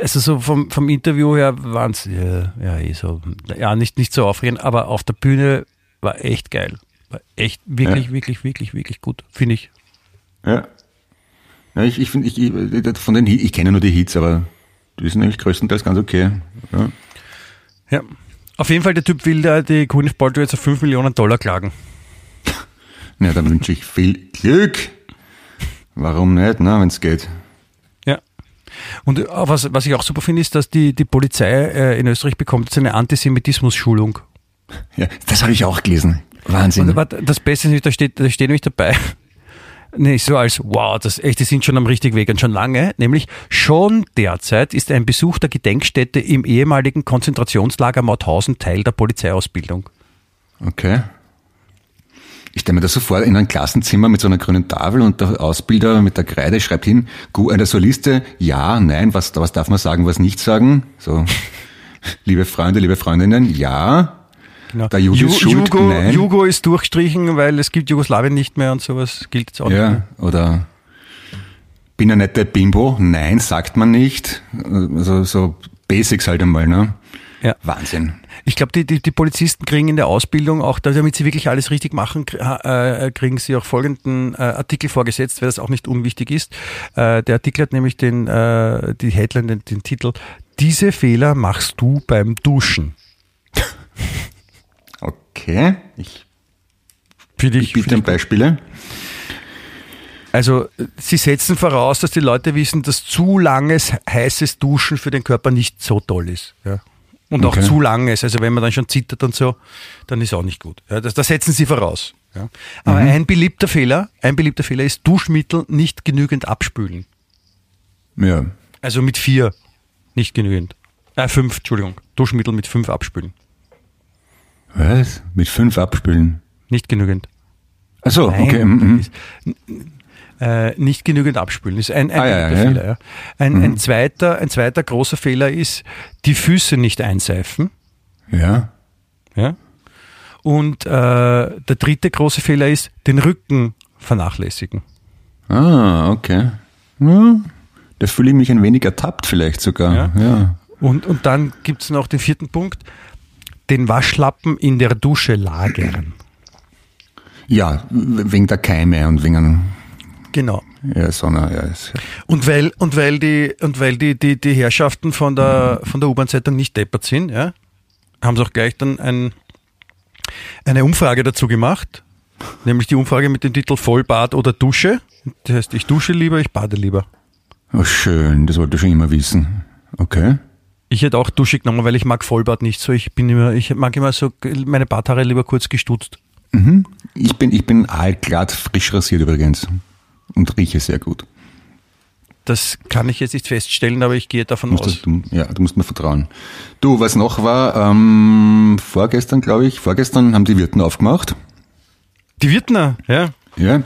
also so vom, vom Interview her waren es ja, ja, eh so, ja, nicht, nicht so aufregend, aber auf der Bühne war echt geil. War echt wirklich, Ja. wirklich, wirklich, wirklich gut, finde ich. Ja. ja ich, ich finde, ich, ich, von den, ich kenne nur die Hits, aber die sind eigentlich größtenteils ganz okay. Ja. Ja. Auf jeden Fall, der Typ will da die Gwyneth Paltrow jetzt auf 5 Millionen Dollar klagen. Ja, dann wünsche ich viel Glück. Warum nicht, ne, wenn es geht? Ja. Und äh, was, was ich auch super finde, ist, dass die, die Polizei äh, in Österreich bekommt jetzt eine Antisemitismus-Schulung. Ja, das habe ich auch gelesen. Wahnsinn. Und aber das Beste ist, da steht, da steht nämlich dabei, (laughs) nicht so als, wow, das echt, die sind schon am richtigen Weg und schon lange, nämlich schon derzeit ist ein Besuch der Gedenkstätte im ehemaligen Konzentrationslager Mauthausen Teil der Polizeiausbildung. Okay. Ich stelle mir das so vor, in einem Klassenzimmer mit so einer grünen Tafel und der Ausbilder mit der Kreide schreibt hin, gu- eine Soliste, ja, nein, was, was darf man sagen, was nicht sagen? So, (laughs) liebe Freunde, liebe Freundinnen, ja. Genau. Der Jude ist schuld, Jugo, nein. Jugo ist durchstrichen, weil es gibt Jugoslawien nicht mehr und sowas gilt jetzt auch nicht Ja, mehr. oder bin eine nette Bimbo, nein, sagt man nicht. Also so Basics halt einmal, ne? Ja. Wahnsinn. Ich glaube, die, die, die Polizisten kriegen in der Ausbildung auch, damit sie wirklich alles richtig machen, ha- äh, kriegen sie auch folgenden äh, Artikel vorgesetzt, weil das auch nicht unwichtig ist. Äh, der Artikel hat nämlich den, äh, die Headline, den, den Titel, diese Fehler machst du beim Duschen. Okay, ich, Für ich bitte um Beispiele. Also Sie setzen voraus, dass die Leute wissen, dass zu langes heißes Duschen für den Körper nicht so toll ist. Ja. Und Okay. auch zu langes. Also wenn man dann schon zittert und so, dann ist auch nicht gut. Ja, das, das setzen Sie voraus. Ja. Aber ein beliebter Fehler, ein beliebter Fehler ist Duschmittel nicht genügend abspülen. Ja. Also mit vier nicht genügend. Äh, fünf, Entschuldigung. Duschmittel mit fünf abspülen. Was? Mit fünf abspülen? Nicht genügend. Achso, Nein, okay. mm, Äh, nicht genügend abspülen ist ein, ein Ah, ja, ja. Fehler. Ja. Ein, ein, zweiter, ein zweiter großer Fehler ist, die Füße nicht einseifen. Ja. Ja. Und äh, der dritte große Fehler ist, den Rücken vernachlässigen. Ah, okay. Ja, da fühle ich mich ein wenig ertappt vielleicht sogar. Ja. Ja. Und, und dann gibt es noch den vierten Punkt, den Waschlappen in der Dusche lagern. Ja, wegen der Keime und wegen Genau. ja, so einer, ja, ist, Und weil, und weil die, und weil die, die, die Herrschaften von der, von der U-Bahn-Zeitung nicht deppert sind, ja, haben sie auch gleich dann ein, eine Umfrage dazu gemacht. Nämlich die Umfrage mit dem Titel Vollbad oder Dusche. Das heißt, ich dusche lieber, ich bade lieber. oh, schön, das wollte ich schon immer wissen. Okay. Ich hätte auch Dusche genommen, weil ich mag Vollbad nicht so. Ich bin immer, ich mag immer so meine Barthaare lieber kurz gestutzt. Ich bin, ich bin aalglatt frisch rasiert übrigens und rieche sehr gut. Das kann ich jetzt nicht feststellen, aber ich gehe davon Musst aus. das, du, ja, du musst mir vertrauen. Du, was noch war, ähm, vorgestern, glaube ich, vorgestern haben die Wirten aufgemacht. Die Wirtner, ja. Ja.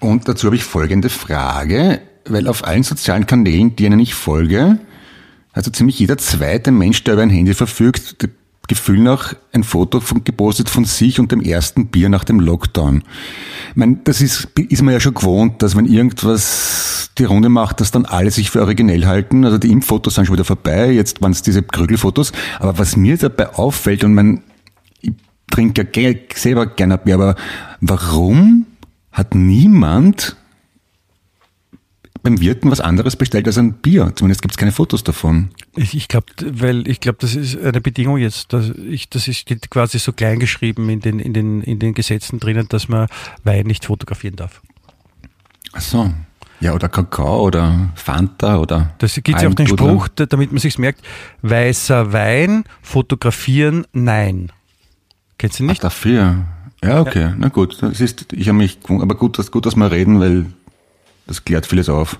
Und dazu habe ich folgende Frage, weil auf allen sozialen Kanälen, denen ich folge, also ziemlich jeder zweite Mensch, der über ein Handy verfügt, Gefühl nach ein Foto von, gepostet von sich und dem ersten Bier nach dem Lockdown. Ich meine, das ist, ist man ja schon gewohnt, dass wenn irgendwas die Runde macht, dass dann alle sich für originell halten. Also die Impffotos sind schon wieder vorbei, jetzt waren es diese Krügelfotos. Aber was mir dabei auffällt, und man, ich trinke ja selber gerne Bier, aber warum hat niemand beim Wirten was anderes bestellt als ein Bier? Zumindest gibt es keine Fotos davon. Ich, ich glaube, weil ich glaube, das ist eine Bedingung jetzt. Dass ich, das ist steht quasi so klein geschrieben in den, in, den, in den Gesetzen drinnen, dass man Wein nicht fotografieren darf. Ach so. Ja, oder Kakao oder Fanta oder. Das gibt ja auch den. Spruch, da- damit man sich's merkt, weißer Wein, fotografieren, nein. Kennst du Ach, nicht? dafür. Ja, okay. Na gut. Das ist, ich habe mich, aber gut, dass, gut, dass wir reden, weil das klärt vieles auf.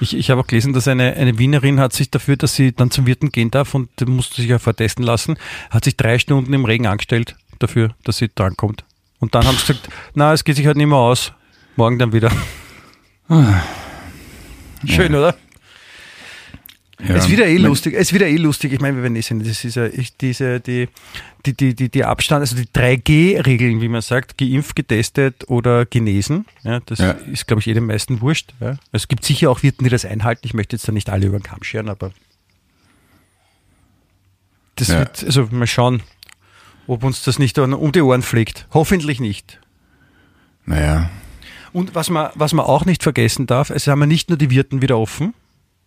Ich, ich habe auch gelesen, dass eine, eine Wienerin hat sich dafür, dass sie dann zum Wirten gehen darf und musste sich ja vortesten lassen, hat sich drei Stunden im Regen angestellt dafür, dass sie drankommt. Und dann haben sie gesagt, na, es geht sich halt nicht mehr aus. Morgen dann wieder. Schön, oder? Ja. Es ist wieder eh lustig. Es ist wieder eh lustig. Ich meine, wir werden eh sehen, das ist ja ich, diese, die, die, die, die, die Abstand, also die 3G-Regeln, wie man sagt, geimpft, getestet oder genesen. Ja, das Ja. ist, glaube ich, jedem meisten wurscht. Ja. Es gibt sicher auch Wirten, die das einhalten. Ich möchte jetzt da nicht alle über den Kamm scheren, aber das Ja. wird, also mal schauen, ob uns das nicht um die Ohren fliegt. Hoffentlich nicht. Naja. Und was man, was man auch nicht vergessen darf, es haben ja nicht nur die Wirten wieder offen,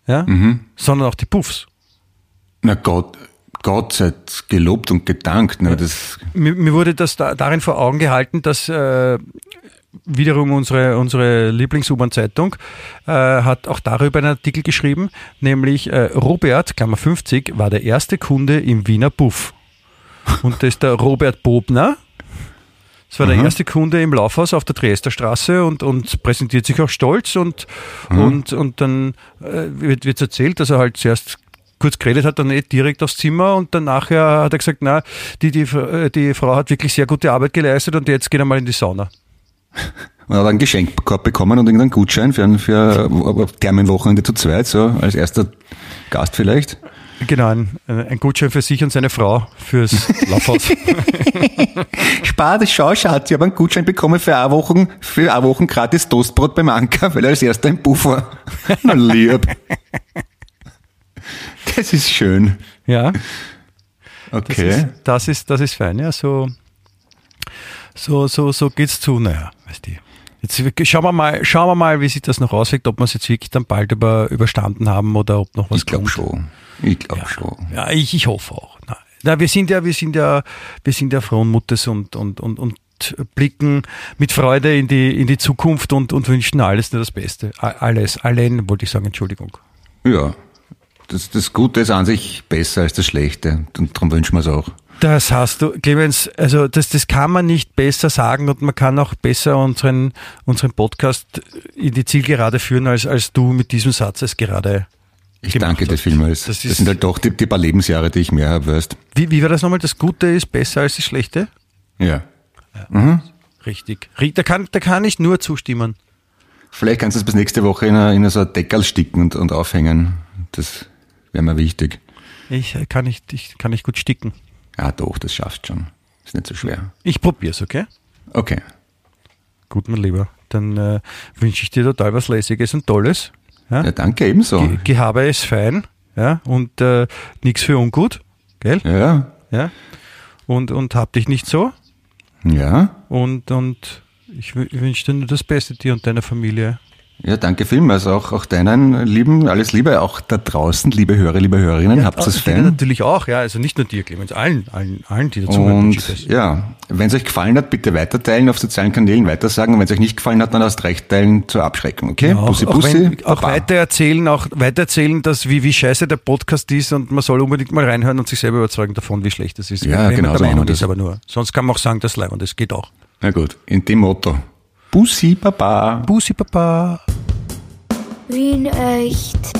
ja, Mhm. sondern auch die Puffs. Na Gott, Gott sei gelobt und gedankt. Ne, das, Mir, mir wurde das da, darin vor Augen gehalten, dass äh, wiederum unsere, unsere Lieblings-U-Bahn-Zeitung äh, hat auch darüber einen Artikel geschrieben, nämlich äh, Robert, Klammer 50, war der erste Kunde im Wiener Puff. Und das ist der Robert Bobner. Das war der erste Kunde im Laufhaus auf der Triester Straße und, und präsentiert sich auch stolz und, und, und dann äh, wird wird's erzählt, dass er halt zuerst kurz geredet hat, dann nicht direkt aufs Zimmer und dann nachher hat er gesagt, na, die, die, äh, die Frau hat wirklich sehr gute Arbeit geleistet und jetzt geht er mal in die Sauna. (laughs) man hat einen Geschenkkorb bekommen und irgendeinen Gutschein für ein für ein Thermenwochenende zu zweit, so als erster Gast vielleicht. Genau, ein, ein Gutschein für sich und seine Frau fürs (laughs) Laufhaus. (laughs) Spar, das schau, Schatz, ich habe einen Gutschein bekommen für eine Woche, für eine Woche gratis Toastbrot beim Anker, weil er als erster im Puff war. (laughs) Na lieb. Das ist schön. ja, das, Okay. ist, das, ist, das ist fein. Ja, so, so, so, so geht's zu. Naja, weißt du. Jetzt schauen wir mal, schauen wir mal, wie sich das noch auswirkt, ob wir es jetzt wirklich dann bald über, überstanden haben oder ob noch was ich glaube kommt. schon. Ich glaube schon. Ja, ich, ich hoffe auch. Nein, Na, wir sind ja, wir sind ja, wir sind ja frohen Mutes und, und, und, und blicken mit Freude in die, in die Zukunft und, und wünschen alles nur das Beste. Alles, allen wollte ich sagen, Entschuldigung. Ja, das, das Gute ist an sich besser als das Schlechte und darum wünschen wir es auch. Das hast du, Clemens, also das, das kann man nicht besser sagen und man kann auch besser unseren, unseren Podcast in die Zielgerade führen, als, als du mit diesem Satz es gerade ich danke dir vielmals. Das, das, sind halt doch die, die paar Lebensjahre, die ich mehr habe, weißt Wie, wie war das nochmal? Das Gute ist besser als das Schlechte? Ja. ja. Mhm. Richtig. Da kann, da kann ich nur zustimmen. Vielleicht kannst du es bis nächste Woche in, eine, in so ein Deckel sticken und, und aufhängen. Das wäre mir wichtig. Ich äh, kann nicht, ich kann nicht gut sticken. Ja, doch, das schaffst schon. Ist nicht so schwer. Ich probier's, okay? Okay. Gut, mein Lieber. Dann äh, wünsche ich dir total was Lässiges und Tolles. Ja, ja danke ebenso. Ge Gehabe ist fein, ja, und äh, nichts für ungut, gell? Ja. Ja. Und, und hab dich nicht so. Ja. Und, und ich wünsche dir nur das Beste dir und deiner Familie. Ja, danke vielmals. Auch, auch deinen Lieben, alles Liebe, auch da draußen, liebe Hörer, liebe Hörerinnen, ja, habt es fein. natürlich auch, ja, also nicht nur dir, Clemens, allen, allen, allen, die dazu Und ja, wenn es euch gefallen hat, bitte weiterteilen auf sozialen Kanälen, weitersagen. Und wenn es euch nicht gefallen hat, dann erst recht teilen zur Abschreckung, okay? Ja, auch, bussi, bussi. Auch, auch weitererzählen, auch weitererzählen, dass wie, wie scheiße der Podcast ist und man soll unbedingt mal reinhören und sich selber überzeugen davon, wie schlecht das ist. Ja, genau. so ist aber nur. Sonst kann man auch sagen, das Leiband, das geht auch. Na gut, in dem Motto. Bussi Baba. Bussi Baba. Wien echt.